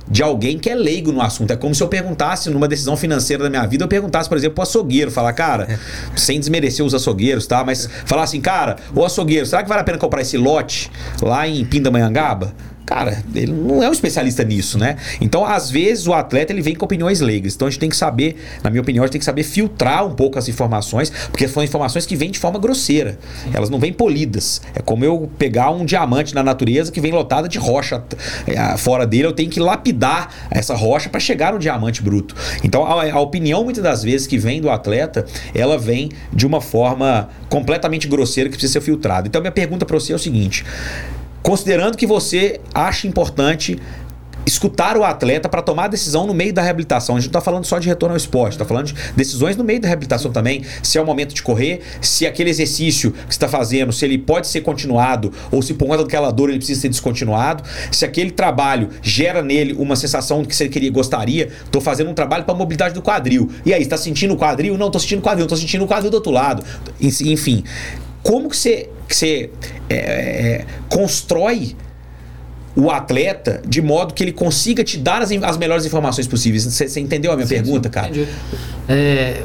de alguém que é leigo no assunto. É como se eu perguntasse numa decisão financeira da minha vida, eu perguntasse, por exemplo, pro açougueiro, falar, cara, é. sem desmerecer os açougueiros, tá? Mas falar assim, cara, o açougueiro, será que vale a pena comprar esse lote lá em Pindamonhangaba? Cara, ele não é um especialista nisso, né? Então, às vezes, o atleta ele vem com opiniões leigas. Então, a gente tem que saber, na minha opinião, a gente tem que saber filtrar um pouco as informações, porque são informações que vêm de forma grosseira. Elas não vêm polidas. É como eu pegar um diamante na natureza que vem lotada de rocha é, fora dele, eu tenho que lapidar essa rocha para chegar no diamante bruto. Então, a, a opinião, muitas das vezes, que vem do atleta, ela vem de uma forma completamente grosseira que precisa ser filtrada. Então, minha pergunta para você é o seguinte: Considerando que você acha importante escutar o atleta para tomar decisão no meio da reabilitação. A gente não está falando só de retorno ao esporte, está falando de decisões no meio da reabilitação também. Se é o momento de correr, se aquele exercício que está fazendo, se ele pode ser continuado ou se por conta daquela dor ele precisa ser descontinuado, se aquele trabalho gera nele uma sensação que você queria, gostaria, estou fazendo um trabalho para mobilidade do quadril. E aí, está sentindo o quadril? Não, estou sentindo o quadril, estou sentindo o quadril do outro lado. Enfim, como que você, que você é, é, constrói o atleta de modo que ele consiga te dar as, as melhores informações possíveis. Você, você entendeu a minha sim, pergunta, sim, cara? Entendi. É,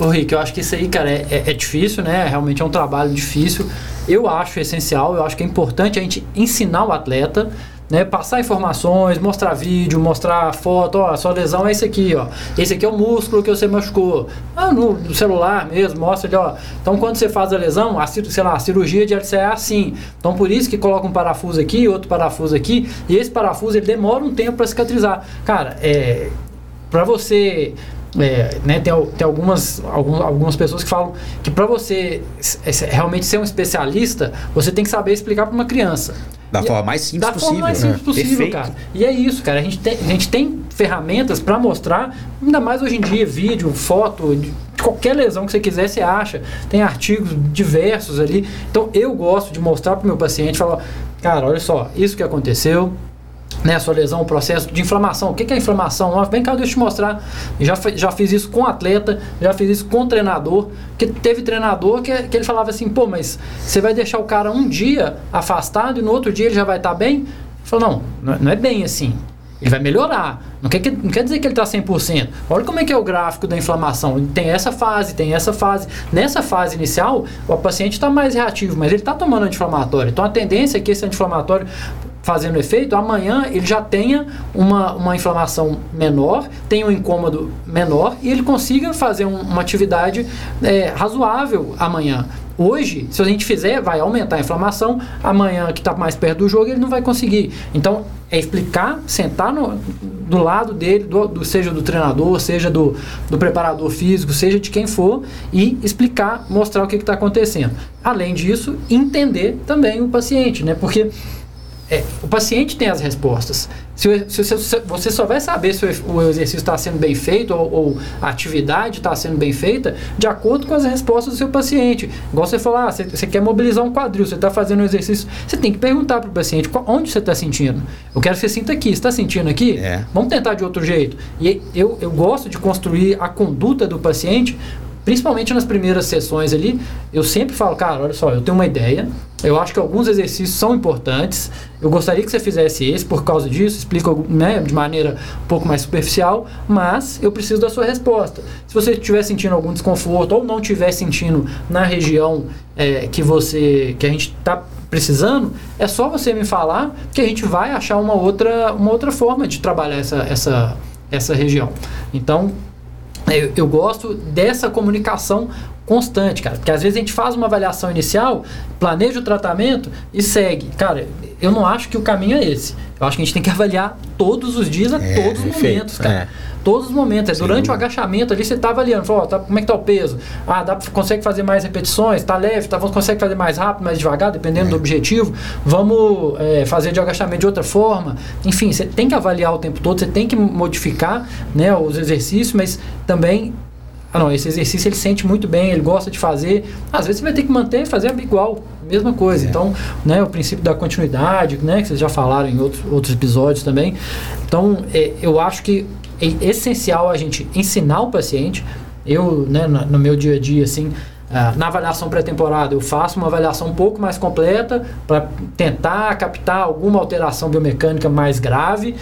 ô, Rick, eu acho que isso aí, cara, é, é, é, difícil, né? Realmente é um trabalho difícil. Eu acho essencial, eu acho que é importante a gente ensinar o atleta né, passar informações, mostrar vídeo, mostrar foto, ó, sua lesão é esse aqui, ó. Esse aqui é o músculo que você machucou. Ah, no, no celular mesmo, mostra ali, ó. Então quando você faz a lesão, a, sei lá, a cirurgia de LCA é assim. Então por isso que coloca um parafuso aqui, outro parafuso aqui, e esse parafuso ele demora um tempo para cicatrizar. Cara, é para você é, né, tem, tem algumas, algumas pessoas que falam que para você realmente ser um especialista, você tem que saber explicar para uma criança. Da e forma mais simples da possível. Da forma mais simples é. possível, Perfeito. cara. E é isso, cara. A gente tem, a gente tem ferramentas para mostrar, ainda mais hoje em dia, vídeo, foto, de qualquer lesão que você quiser, você acha. Tem artigos diversos ali. Então eu gosto de mostrar para o meu paciente, falar, cara, olha só, isso que aconteceu, né, sua lesão, o processo de inflamação. O que, que é inflamação? Vem cá, deixa eu te mostrar. Já, já fiz isso com atleta, já fiz isso com treinador. Que teve treinador que, que ele falava assim: pô, mas você vai deixar o cara um dia afastado e no outro dia ele já vai estar tá bem? Falou: não, não é bem assim. Ele vai melhorar. Não quer, não quer dizer que ele está 100%. Olha como é que é o gráfico da inflamação. Tem essa fase, tem essa fase. Nessa fase inicial, o paciente está mais reativo, mas ele está tomando anti-inflamatório. Então a tendência é que esse anti-inflamatório fazendo efeito, amanhã ele já tenha uma, uma inflamação menor, tenha um incômodo menor e ele consiga fazer um, uma atividade é, razoável amanhã. Hoje, se a gente fizer, vai aumentar a inflamação. Amanhã, que está mais perto do jogo, ele não vai conseguir. Então, é explicar, sentar no, do lado dele, do, do, seja do treinador, seja do, do preparador físico, seja de quem for, e explicar, mostrar o que está acontecendo. Além disso, entender também o paciente, né? Porque é, o paciente tem as respostas. Se, se, se, você só vai saber se o exercício está sendo bem feito ou, ou a atividade está sendo bem feita de acordo com as respostas do seu paciente. Igual você falar, ah, você, você quer mobilizar um quadril, você está fazendo um exercício, você tem que perguntar para o paciente qual, onde você está sentindo. Eu quero que você sinta aqui. Você está sentindo aqui? É. Vamos tentar de outro jeito. E eu, eu gosto de construir a conduta do paciente principalmente nas primeiras sessões ali, eu sempre falo, cara, olha só, eu tenho uma ideia, eu acho que alguns exercícios são importantes, eu gostaria que você fizesse esse por causa disso, explico né, de maneira um pouco mais superficial, mas eu preciso da sua resposta. Se você estiver sentindo algum desconforto ou não estiver sentindo na região é, que você, que a gente está precisando, é só você me falar que a gente vai achar uma outra, uma outra forma de trabalhar essa, essa, essa região. Então, eu, eu, gosto dessa comunicação constante, cara. Porque às vezes a gente faz uma avaliação inicial, planeja o tratamento e segue. Cara, eu não acho que o caminho é esse. Eu acho que a gente tem que avaliar todos os dias, a é, todos os momentos, cara. É. Todos os momentos. É, durante o agachamento ali, você está avaliando. Fala, tá, como é que tá o peso? Ah, dá, consegue fazer mais repetições? Tá leve? Tá, consegue fazer mais rápido, mais devagar, dependendo é. do objetivo? Vamos é, fazer de agachamento de outra forma? Enfim, você tem que avaliar o tempo todo, você tem que modificar né, os exercícios, mas também ah não, esse exercício ele sente muito bem, ele gosta de fazer. Às vezes você vai ter que manter e fazer igual, mesma coisa. É. Então, né, o princípio da continuidade, né, que vocês já falaram em outros, outros episódios também. Então, é, eu acho que é essencial a gente ensinar o paciente. Eu, né, no, meu dia a dia, assim, Uh, na avaliação pré-temporada, eu faço uma avaliação um pouco mais completa para tentar captar alguma alteração biomecânica mais grave.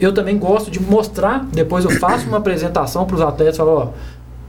Eu também gosto de mostrar, depois eu faço uma apresentação para os atletas, falo, ó,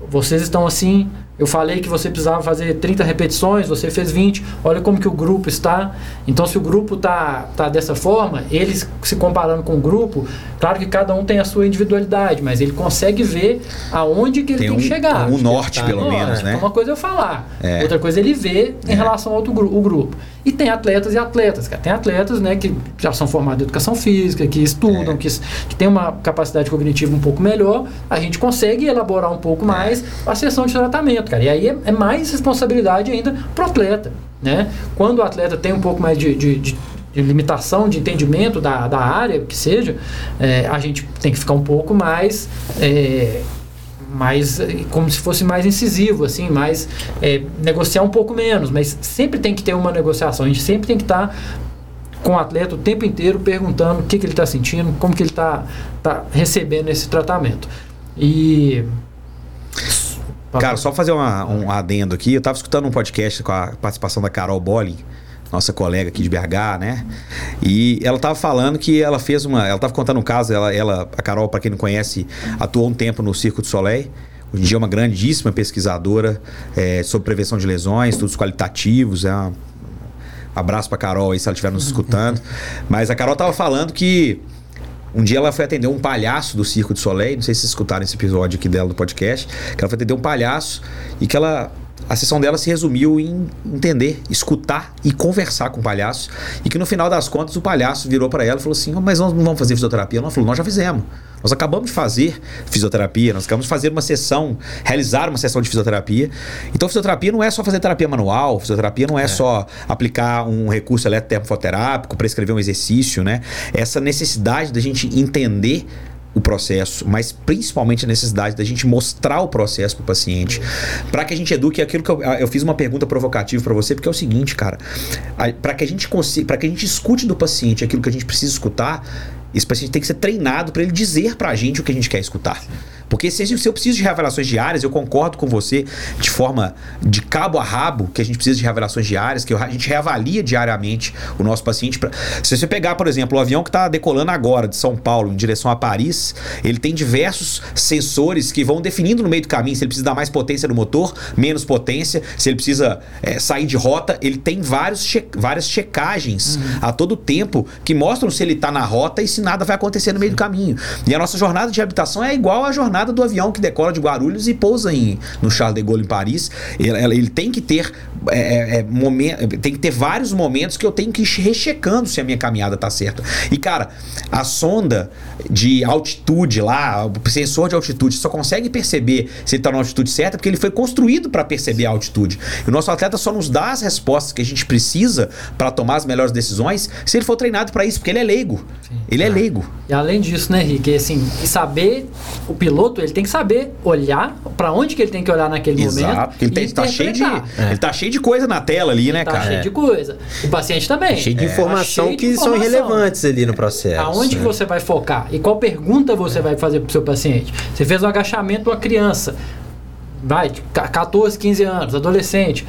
vocês estão assim, eu falei que você precisava fazer 30 repetições, você fez 20. Olha como que o grupo está. Então, se o grupo está tá dessa forma, eles se comparando com o grupo, claro que cada um tem a sua individualidade, mas ele consegue ver aonde que ele tem, tem um, que chegar. Um norte, tá pelo norte. menos, né? Então, uma coisa é eu falar, é. outra coisa é ele ver em é. relação ao outro gru o grupo. E tem atletas e atletas, cara. Tem atletas, né, que já são formados em educação física, que estudam, é. que, que têm uma capacidade cognitiva um pouco melhor. A gente consegue elaborar um pouco é. mais a sessão de tratamento cara. E aí é, é mais responsabilidade ainda pro atleta, né? Quando o atleta tem um pouco mais de, de, de de limitação de entendimento da, da área, que seja, é, a gente tem que ficar um pouco mais. É, mais como se fosse mais incisivo, assim, mais é, negociar um pouco menos, mas sempre tem que ter uma negociação. A gente sempre tem que estar tá com o atleta o tempo inteiro perguntando o que, que ele está sentindo, como que ele está tá recebendo esse tratamento. E Cara, só fazer uma, um adendo aqui. Eu estava escutando um podcast com a participação da Carol Bolling, nossa colega aqui de BH, né? E ela estava falando que ela fez uma. Ela estava contando um caso, ela, ela a Carol, para quem não conhece, atuou um tempo no Circo do Soleil. Hoje em dia é uma grandíssima pesquisadora é, sobre prevenção de lesões, estudos qualitativos. É uma, um abraço para Carol aí se ela estiver nos escutando. Mas a Carol estava falando que um dia ela foi atender um palhaço do Circo de Soleil, não sei se vocês escutaram esse episódio aqui dela do podcast, que ela foi atender um palhaço e que ela a sessão dela se resumiu em entender, escutar e conversar com o palhaço. E que no final das contas o palhaço virou para ela e falou assim: Mas nós não vamos fazer fisioterapia? Ela falou: Nós já fizemos. Nós acabamos de fazer fisioterapia, nós acabamos de fazer uma sessão, realizar uma sessão de fisioterapia. Então, fisioterapia não é só fazer terapia manual, fisioterapia não é, é. só aplicar um recurso eletrotermofoterápico, prescrever um exercício, né? Essa necessidade da gente entender o processo, mas principalmente a necessidade da gente mostrar o processo para o paciente, para que a gente eduque aquilo que eu, eu fiz uma pergunta provocativa para você, porque é o seguinte, cara, para que a gente consiga, para que a gente escute do paciente aquilo que a gente precisa escutar, esse paciente tem que ser treinado para ele dizer para a gente o que a gente quer escutar. Porque se, se eu preciso de revelações diárias, eu concordo com você de forma de cabo a rabo que a gente precisa de revelações diárias, que a gente reavalia diariamente o nosso paciente. Pra, se você pegar, por exemplo, o avião que está decolando agora de São Paulo em direção a Paris, ele tem diversos sensores que vão definindo no meio do caminho se ele precisa dar mais potência no motor, menos potência, se ele precisa é, sair de rota. Ele tem vários che várias checagens uhum. a todo tempo que mostram se ele está na rota e se nada vai acontecer no meio do caminho. E a nossa jornada de habitação é igual à jornada jornada do avião que decola de Guarulhos e pousa em, no Charles de Gaulle em Paris. Ele, ele tem que ter é, é, é momento, tem que ter vários momentos que eu tenho que ir rechecando se a minha caminhada tá certa. E cara, a sonda de altitude lá, o sensor de altitude só consegue perceber se ele está na altitude certa porque ele foi construído para perceber a altitude. E o nosso atleta só nos dá as respostas que a gente precisa para tomar as melhores decisões se ele for treinado para isso, porque ele é leigo. Sim. Ele é, é leigo. E além disso, né, Rick, assim, saber o piloto ele tem que saber olhar para onde que ele tem que olhar naquele Exato, momento. Ele, tem, tá cheio de, ele tá cheio de coisa na tela ali, né, tá cara? cheio de coisa. O paciente também. Cheio de é. informação cheio que de informação. são irrelevantes ali no processo. Aonde né? você vai focar? E qual pergunta você vai fazer pro seu paciente? Você fez um agachamento de uma criança. Vai, 14, 15 anos, adolescente.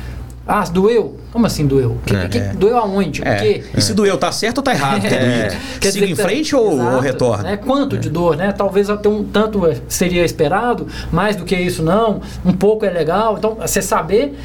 Ah, doeu? Como assim doeu? Que, é, que, é. Doeu aonde? É. Porque... E se doeu, tá certo ou tá errado? É. Quer Siga em tá frente ou, ou retorna? Né? Quanto de dor, né? Talvez até um tanto seria esperado, mais do que isso não. Um pouco é legal. Então, você saber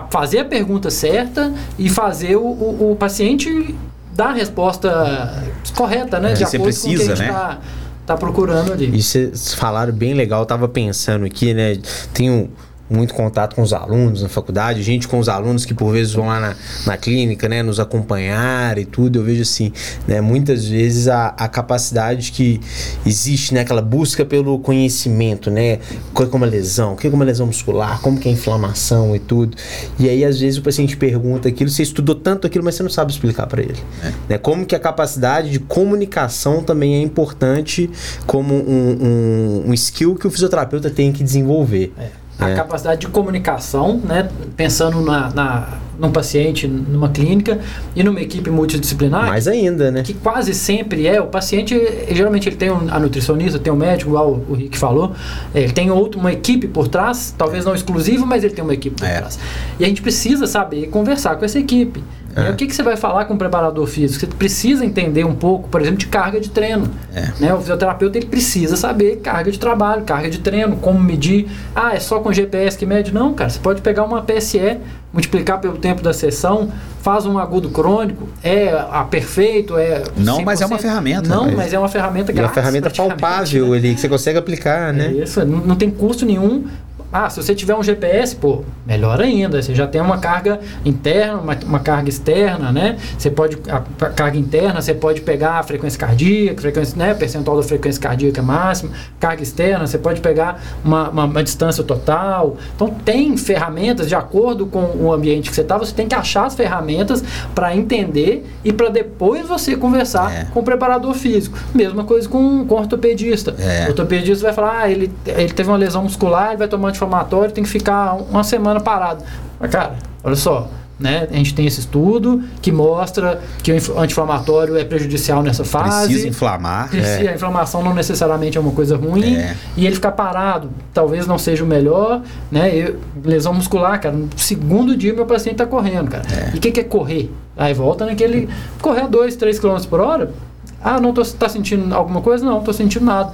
fazer a pergunta certa e fazer o, o, o paciente dar a resposta correta, né? É, de você acordo precisa, com o que a gente né? tá, tá procurando ali. E vocês falaram bem legal, eu tava pensando aqui, né? Tem um muito contato com os alunos na faculdade, gente com os alunos que por vezes vão lá na, na clínica, né, nos acompanhar e tudo. Eu vejo assim, né, muitas vezes a, a capacidade que existe, né, aquela busca pelo conhecimento, né, o que é uma lesão, o que é uma lesão muscular, como que é inflamação e tudo. E aí às vezes o paciente pergunta aquilo, você estudou tanto aquilo, mas você não sabe explicar para ele. É. Né, como que a capacidade de comunicação também é importante como um, um, um skill que o fisioterapeuta tem que desenvolver. É a é. capacidade de comunicação, né? Pensando na, na, num paciente, numa clínica e numa equipe multidisciplinar. Mais ainda, né? Que quase sempre é. O paciente, geralmente ele tem a nutricionista, tem o médico, igual o Rick falou. É, ele tem outro, uma equipe por trás, talvez não exclusivo, mas ele tem uma equipe por é. trás. E a gente precisa saber conversar com essa equipe. É. O que, que você vai falar com o preparador físico? Você precisa entender um pouco, por exemplo, de carga de treino. É. Né? O fisioterapeuta ele precisa saber carga de trabalho, carga de treino, como medir. Ah, é só com GPS que mede? Não, cara. Você pode pegar uma PSE, multiplicar pelo tempo da sessão, faz um agudo crônico, é a perfeito, é. Não, mas é uma ferramenta. Não, mas, mas é uma ferramenta grátis. É uma ferramenta palpável né? ali, que você consegue aplicar, né? É isso, não, não tem custo nenhum Ah, se você tiver um GPS, pô, melhor ainda. Você já tem uma carga interna, uma, uma carga externa, né? Você pode, a, a, carga interna, você pode pegar a frequência cardíaca, frequência, né? Percentual da frequência cardíaca máxima. Carga externa, você pode pegar uma, uma, uma distância total. Então, tem ferramentas de acordo com o ambiente que você está. Você tem que achar as ferramentas para entender e para depois você conversar é. com o preparador físico. Mesma coisa com, com o ortopedista. É. O ortopedista vai falar, ah, ele, ele teve uma lesão muscular, ele vai tomar anti-inflamatório, tem que ficar uma semana parado. Mas, cara, olha só, né? A gente tem esse estudo que mostra que o anti-inflamatório é prejudicial nessa fase. Precisa inflamar. Precisa, é. A inflamação não necessariamente é uma coisa ruim. É. E ele ficar parado talvez não seja o melhor. Né? Eu, lesão muscular, cara, no segundo dia meu paciente está correndo, cara. É. E o que, que é correr? Aí volta naquele. Correr a 2, 3 km por hora. Ah, não tô, tá sentindo alguma coisa? Não, tô sentindo nada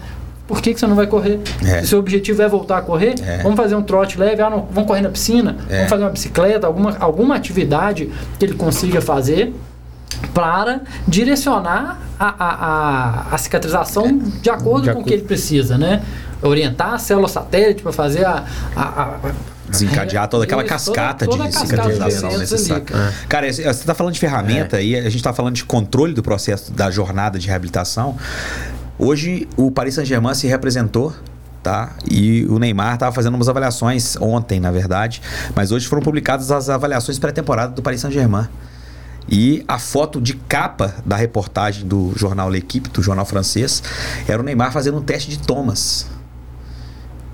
por que, que você não vai correr? É. Se o objetivo é voltar a correr, é. vamos fazer um trote leve, ah, não, vamos correr na piscina, é. vamos fazer uma bicicleta, alguma, alguma atividade que ele consiga fazer para direcionar a, a, a, a cicatrização é. de acordo de com o que ele precisa, né? Orientar a célula satélite para fazer a, a, desencadear toda aquela Isso, cascata toda, toda de cicatrização necessária. É. Cara, você está falando de ferramenta é. e a gente está falando de controle do processo da jornada de reabilitação. Hoje o Paris Saint-Germain se representou tá? E o Neymar estava fazendo umas avaliações ontem, na verdade, mas hoje foram publicadas as avaliações pré-temporada do Paris Saint-Germain. E a foto de capa da reportagem do jornal L'Equipe, do jornal francês, era o Neymar fazendo um teste de Thomas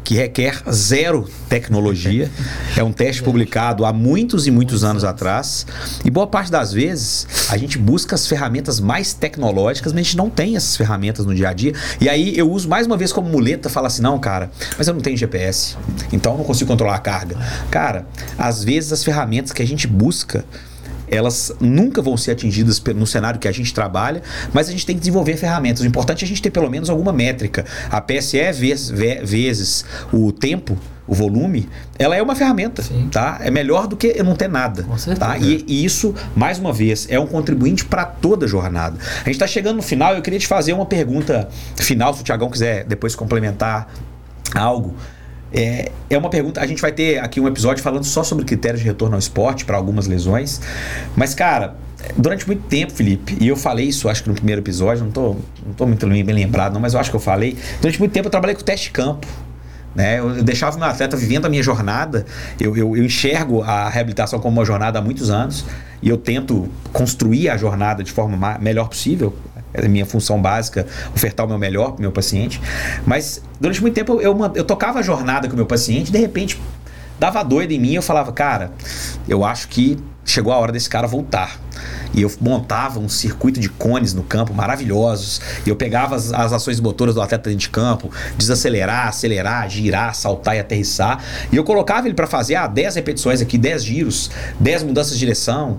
que requer zero tecnologia. É um teste publicado há muitos e muitos anos atrás. E boa parte das vezes a gente busca as ferramentas mais tecnológicas, mas a gente não tem essas ferramentas no dia a dia. E aí eu uso mais uma vez como muleta, falar assim: não, cara, mas eu não tenho GPS, então eu não consigo controlar a carga. Cara, às vezes as ferramentas que a gente busca elas nunca vão ser atingidas no cenário que a gente trabalha, mas a gente tem que desenvolver ferramentas. O importante é a gente ter pelo menos alguma métrica. A PSE vezes, vezes o tempo, o volume, ela é uma ferramenta, Sim. tá? É melhor do que eu não ter nada, tá? E, e, isso, mais uma vez, é um contribuinte para toda a jornada. A gente está chegando no final, eu queria te fazer uma pergunta final, se o Tiagão quiser depois complementar algo. É, é uma pergunta. A gente vai ter aqui um episódio falando só sobre critérios de retorno ao esporte para algumas lesões. Mas, cara, durante muito tempo, Felipe, e eu falei isso acho que no primeiro episódio, não tô, não tô muito bem lembrado, não, mas eu acho que eu falei. Durante muito tempo eu trabalhei com teste campo. Né? Eu, deixava o meu atleta vivendo a minha jornada. Eu, eu, eu, enxergo a reabilitação como uma jornada há muitos anos e eu tento construir a jornada de forma melhor possível é a minha função básica, ofertar o meu melhor para o meu paciente. Mas durante muito tempo eu, eu, tocava a jornada com o meu paciente, de repente dava doido em mim eu falava, cara, eu acho que chegou a hora desse cara voltar. E eu montava um circuito de cones no campo maravilhosos. E eu pegava as, as ações motoras do atleta dentro de campo, desacelerar, acelerar, girar, saltar e aterrissar. E eu colocava ele para fazer ah, 10 repetições aqui, 10 giros, 10 mudanças de direção,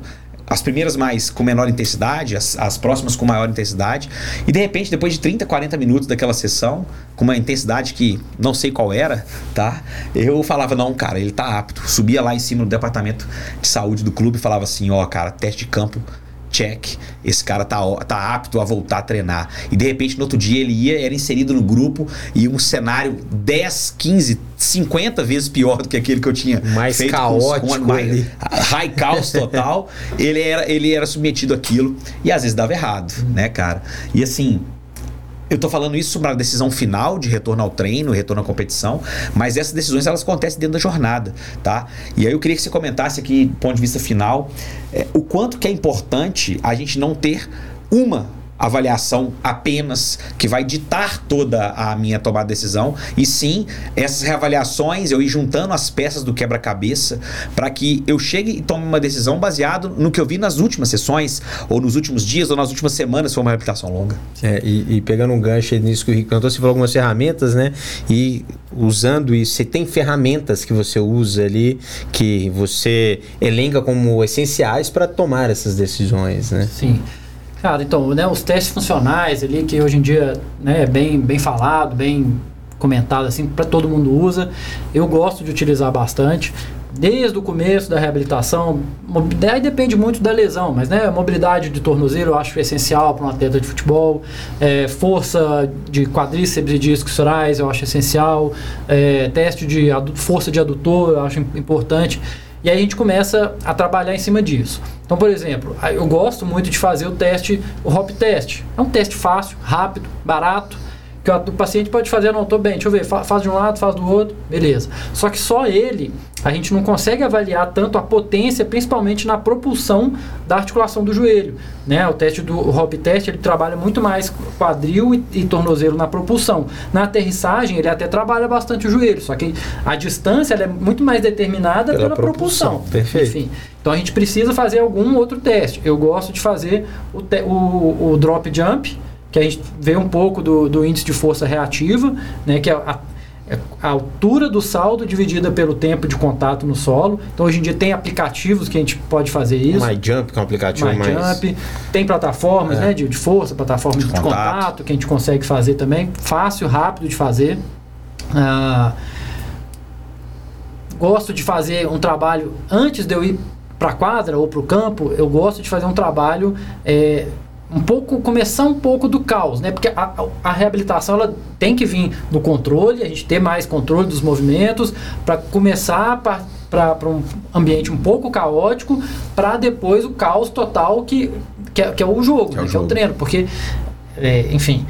as primeiras mais com menor intensidade, as, as próximas com maior intensidade, e de repente, depois de 30, 40 minutos daquela sessão, com uma intensidade que não sei qual era, tá? Eu falava, não, cara, ele tá apto. Subia lá em cima do departamento de saúde do clube e falava assim, ó, oh, cara, teste de campo check, esse cara tá, tá apto a voltar a treinar. E de repente no outro dia ele ia, era inserido no grupo e um cenário 10, 15, 50 vezes pior do que aquele que eu tinha mais feito caótico com, com mais, high caos total. ele era ele era submetido àquilo e às vezes dava errado, né, cara? E assim, eu estou falando isso sobre a decisão final de retorno ao treino, retorno à competição, mas essas decisões elas acontecem dentro da jornada, tá? E aí eu queria que você comentasse aqui, do ponto de vista final, é, o quanto que é importante a gente não ter uma avaliação apenas que vai ditar toda a minha tomada de decisão, e sim essas reavaliações, eu ir juntando as peças do quebra-cabeça para que eu chegue e tome uma decisão baseado no que eu vi nas últimas sessões, ou nos últimos dias, ou nas últimas semanas, se for uma reabilitação longa. É, e, e, pegando um gancho nisso que o Rico cantou, você falou algumas ferramentas, né? E usando isso, você tem ferramentas que você usa ali que você elenca como essenciais para tomar essas decisões, né? Sim. Cara, então, né, os testes funcionais ali, que hoje em dia né, é bem, bem falado, bem comentado, assim, para todo mundo usa. Eu gosto de utilizar bastante. desde o começo da reabilitação, aí depende muito da lesão, mas né, mobilidade de tornozelo eu acho essencial para um atleta de futebol, é, força de quadríceps e discos surais eu acho essencial, é, teste de força de adutor eu acho importante. E aí a gente começa a trabalhar em cima disso. Então, por exemplo, eu gosto muito de fazer o teste, o hop test. É um teste fácil, rápido, barato, que o paciente pode fazer, não, estou bem, deixa eu ver, faz de um lado, faz do outro, beleza. Só que só ele, a gente não consegue avaliar tanto a potência, principalmente na propulsão da articulação do joelho. Né? O teste do hop test, ele trabalha muito mais quadril e, e tornozelo na propulsão. Na aterrissagem, ele até trabalha bastante o joelho, só que a distância é muito mais determinada pela, pela propulsão. propulsão. Perfeito. Enfim, então a gente precisa fazer algum outro teste. Eu gosto de fazer o, te, o, o drop jump, que a gente vê um pouco do, do índice de força reativa, né, que é a, é a, altura do saldo dividida pelo tempo de contato no solo. Então, hoje em dia, tem aplicativos que a gente pode fazer isso. My Jump, que é um aplicativo My mais... Jump. Tem plataformas é. né, de, de, força, plataformas de, de contato. contato. que a gente consegue fazer também. Fácil, rápido de fazer. Ah, gosto de fazer um trabalho antes de eu ir para a quadra ou para o campo. Eu gosto de fazer um trabalho... É, um pouco começar um pouco do caos, né? Porque a, a, reabilitação ela tem que vir no controle, a gente ter mais controle dos movimentos para começar para um ambiente um pouco caótico, para depois o caos total que, que, é, que é o jogo, que, é, né? o que é o treino, porque é, enfim,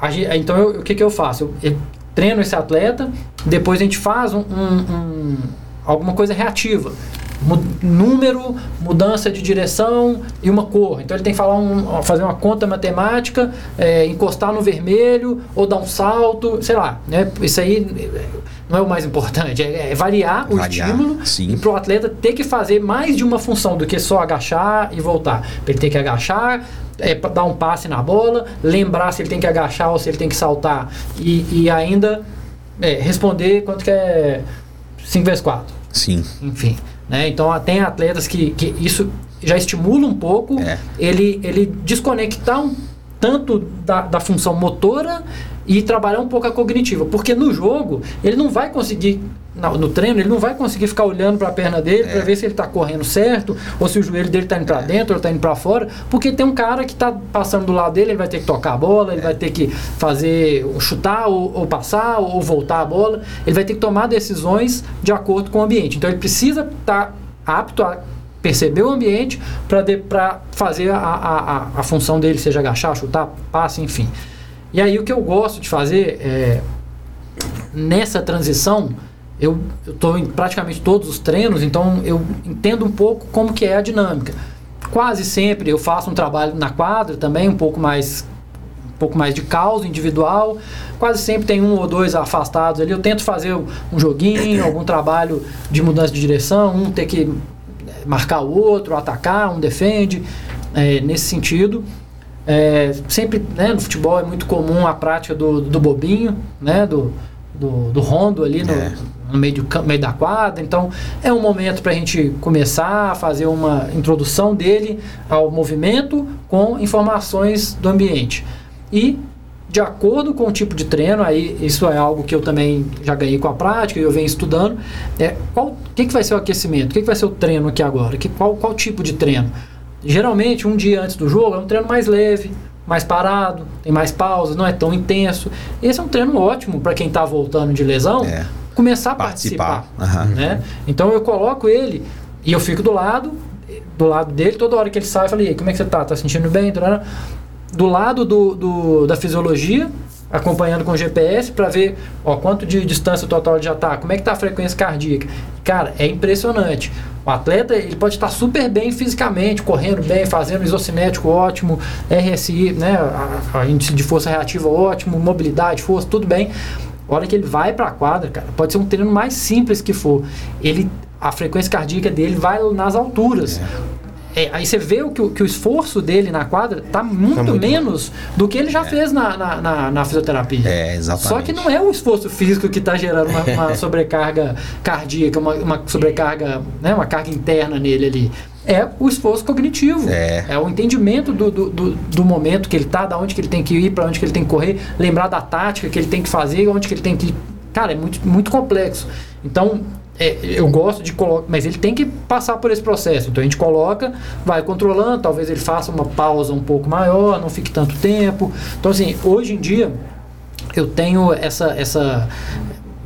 a, então eu, o que, que eu faço? Eu, eu, treino esse atleta, depois a gente faz um, um, um alguma coisa reativa número, mudança de direção e uma cor. Então ele tem que falar um, fazer uma conta matemática, é, encostar no vermelho ou dar um salto, sei lá. Né? Isso aí não é o mais importante, é, é variar o variar, estímulo sim. e para o atleta ter que fazer mais de uma função do que só agachar e voltar. Ele tem que agachar, é, dar um passe na bola, lembrar se ele tem que agachar ou se ele tem que saltar e, e ainda é, responder quanto que é 5 vezes 4. Sim. Enfim. Né? Então tem atletas que, que isso já estimula um pouco é. ele, ele desconectar um tanto da, da função motora e trabalhar um pouco a cognitiva. Porque no jogo, ele não vai conseguir, no, no treino, ele não vai conseguir ficar olhando para a perna dele é. para ver se ele está correndo certo, ou se o joelho dele está indo para é. dentro ou está indo para fora, porque tem um cara que está passando do lado dele, ele vai ter que tocar a bola, ele é. vai ter que fazer, chutar ou, ou, passar ou voltar a bola, ele vai ter que tomar decisões de acordo com o ambiente. Então ele precisa estar tá apto a perceber o ambiente para fazer a, a, a, a função dele, seja agachar, chutar, passe, enfim. E aí o que eu gosto de fazer é nessa transição, eu estou em praticamente todos os treinos, então eu entendo um pouco como que é a dinâmica. Quase sempre eu faço um trabalho na quadra também, um pouco mais um pouco mais de causa individual. Quase sempre tem um ou dois afastados ali. Eu tento fazer um joguinho, algum trabalho de mudança de direção, um ter que marcar o outro, atacar, um defende, é, nesse sentido. É, sempre né, no futebol é muito comum a prática do, do bobinho, né, do, do, do rondo ali no, é. no meio, do, meio da quadra. Então é um momento para a gente começar a fazer uma introdução dele ao movimento com informações do ambiente. E de acordo com o tipo de treino, aí isso é algo que eu também já ganhei com a prática e eu venho estudando. É, qual que, que vai ser o aquecimento? O que, que vai ser o treino aqui agora? Que, qual, qual tipo de treino? Geralmente, um dia antes do jogo é um treino mais leve, mais parado, tem mais pausas, não é tão intenso. Esse é um treino ótimo para quem está voltando de lesão é. começar a participar. participar uhum. né? Então eu coloco ele e eu fico do lado, do lado dele, toda hora que ele sai, eu falei, como é que você tá? Tá sentindo bem? Do lado do, do da fisiologia, acompanhando com o GPS para ver ó, quanto de distância total já está, como é que está a frequência cardíaca. Cara, é impressionante. O atleta ele pode estar super bem fisicamente, correndo bem, fazendo isocinético ótimo, RSI, né, a, a índice de força reativa ótimo, mobilidade, força, tudo bem. A hora que ele vai para a quadra, cara, pode ser um treino mais simples que for, ele a frequência cardíaca dele vai nas alturas. É. É, aí você vê o que, que, o esforço dele na quadra está muito, tá muito menos do que ele já é. fez na, na, na, na, fisioterapia. É, exatamente. Só que não é o esforço físico que está gerando uma, uma sobrecarga cardíaca, uma, uma, sobrecarga, né, uma carga interna nele ali. É o esforço cognitivo. É, é o entendimento do, do, do, do momento que ele está, da onde que ele tem que ir, para onde que ele tem que correr, lembrar da tática que ele tem que fazer, onde que ele tem que. Cara, é muito, muito complexo. Então, é, eu gosto de colocar, mas ele tem que passar por esse processo. Então a gente coloca, vai controlando, talvez ele faça uma pausa um pouco maior, não fique tanto tempo. Então assim, hoje em dia eu tenho essa essa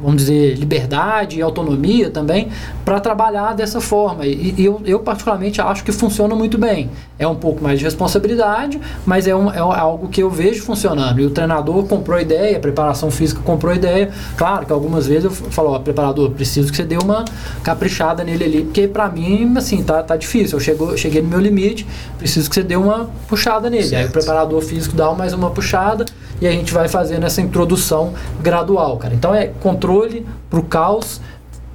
vamos dizer, liberdade e autonomia também para trabalhar dessa forma. E, e eu, eu, particularmente, acho que funciona muito bem. É um pouco mais de responsabilidade, mas é, um, é algo que eu vejo funcionando. E o treinador comprou a ideia, a preparação física comprou a ideia. Claro que algumas vezes eu falo, ó, preparador, preciso que você dê uma caprichada nele ali, porque para mim, assim, tá, tá difícil. Eu chego, cheguei no meu limite, preciso que você dê uma puxada nele. Certo. Aí o preparador físico dá mais uma puxada e a gente vai fazendo essa introdução gradual, cara. Então é controle para o caos,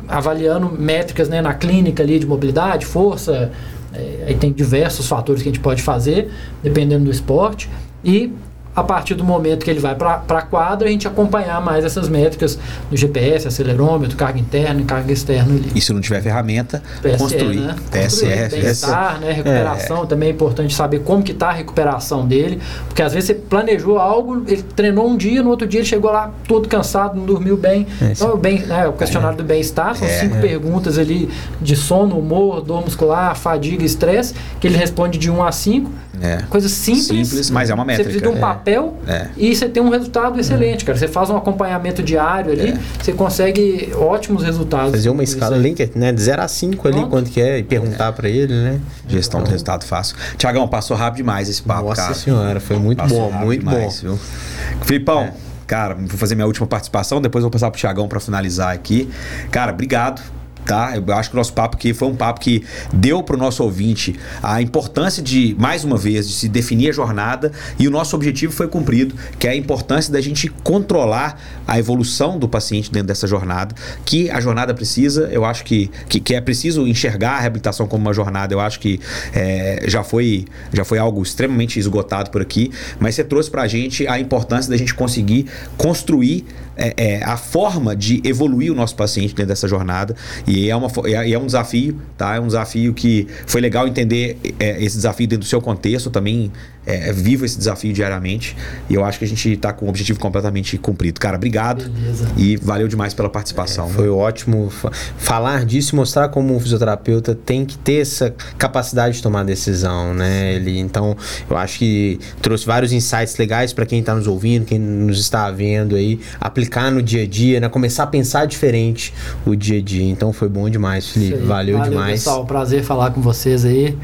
avaliando métricas né, na clínica ali de mobilidade, força, é, aí tem diversos fatores que a gente pode fazer, dependendo do esporte, e a partir do momento que ele vai para a quadra, a gente acompanhar mais essas métricas do GPS, acelerômetro, carga interna e carga externa ali. E se não tiver ferramenta, PSE, construir. Né? Bem-estar, né? recuperação, é. também é importante saber como que está a recuperação dele, porque às vezes você planejou algo, ele treinou um dia, no outro dia ele chegou lá todo cansado, não dormiu bem. É então, o, bem, né, o questionário é. do bem-estar, são é. cinco perguntas ali de sono, humor, dor muscular, fadiga, estresse, que ele responde de 1 a 5. É. Coisa simples. Simples, mas é uma métrica. Você precisa de um papel papel é. e você tem um resultado excelente, cara. Você faz um acompanhamento diário ali, é. você consegue ótimos resultados. Fazer uma escala Linker, né? De 0 a 5 ali, quanto que é, e perguntar é. para ele, né? Gestão então, do resultado fácil. Tiagão, passou rápido demais esse papo, Nossa cara. senhora, foi muito passou bom, muito demais, bom. Viu? Filipão, é. cara, vou fazer minha última participação, depois vou passar pro Tiagão para finalizar aqui. Cara, obrigado tá? Eu acho que o nosso papo aqui foi um papo que deu para o nosso ouvinte a importância de, mais uma vez, de se definir a jornada e o nosso objetivo foi cumprido, que é a importância da gente controlar a evolução do paciente dentro dessa jornada, que a jornada precisa, eu acho que, que, que é preciso enxergar a reabilitação como uma jornada, eu acho que é, já, foi, já foi algo extremamente esgotado por aqui, mas você trouxe para a gente a importância da gente conseguir construir é, é, a forma de evoluir o nosso paciente dentro dessa jornada. E é, uma, é, é um desafio, tá? É um desafio que foi legal entender é, esse desafio dentro do seu contexto. também é, é, vivo esse desafio diariamente. E eu acho que a gente está com o objetivo completamente cumprido. Cara, obrigado. Beleza. E valeu demais pela participação. É, foi ótimo falar disso e mostrar como um fisioterapeuta tem que ter essa capacidade de tomar decisão, né? Ele, então, eu acho que trouxe vários insights legais para quem está nos ouvindo, quem nos está vendo aí, aplicar no dia a dia, né? Começar a pensar diferente o dia a dia. Então, foi bom demais, Felipe. Valeu, valeu demais. Pessoal, prazer falar com vocês aí.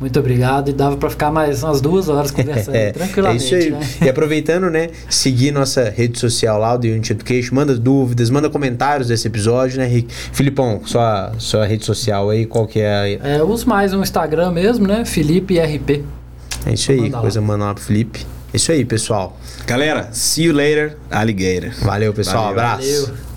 Muito obrigado. E dava para ficar mais umas duas horas conversando é, tranquilamente. É isso aí. Né? E aproveitando, né? Seguir nossa rede social lá do Unity Education. Manda dúvidas, manda comentários desse episódio, né, Rick? Filipão, sua, sua rede social aí, qual que é? A... É, uso mais o Instagram mesmo, né? Felipe RP. É isso aí, coisa lá pro Felipe. É isso aí, pessoal. Galera, see you later, alligator. Valeu, pessoal. Valeu. Abraço. Valeu.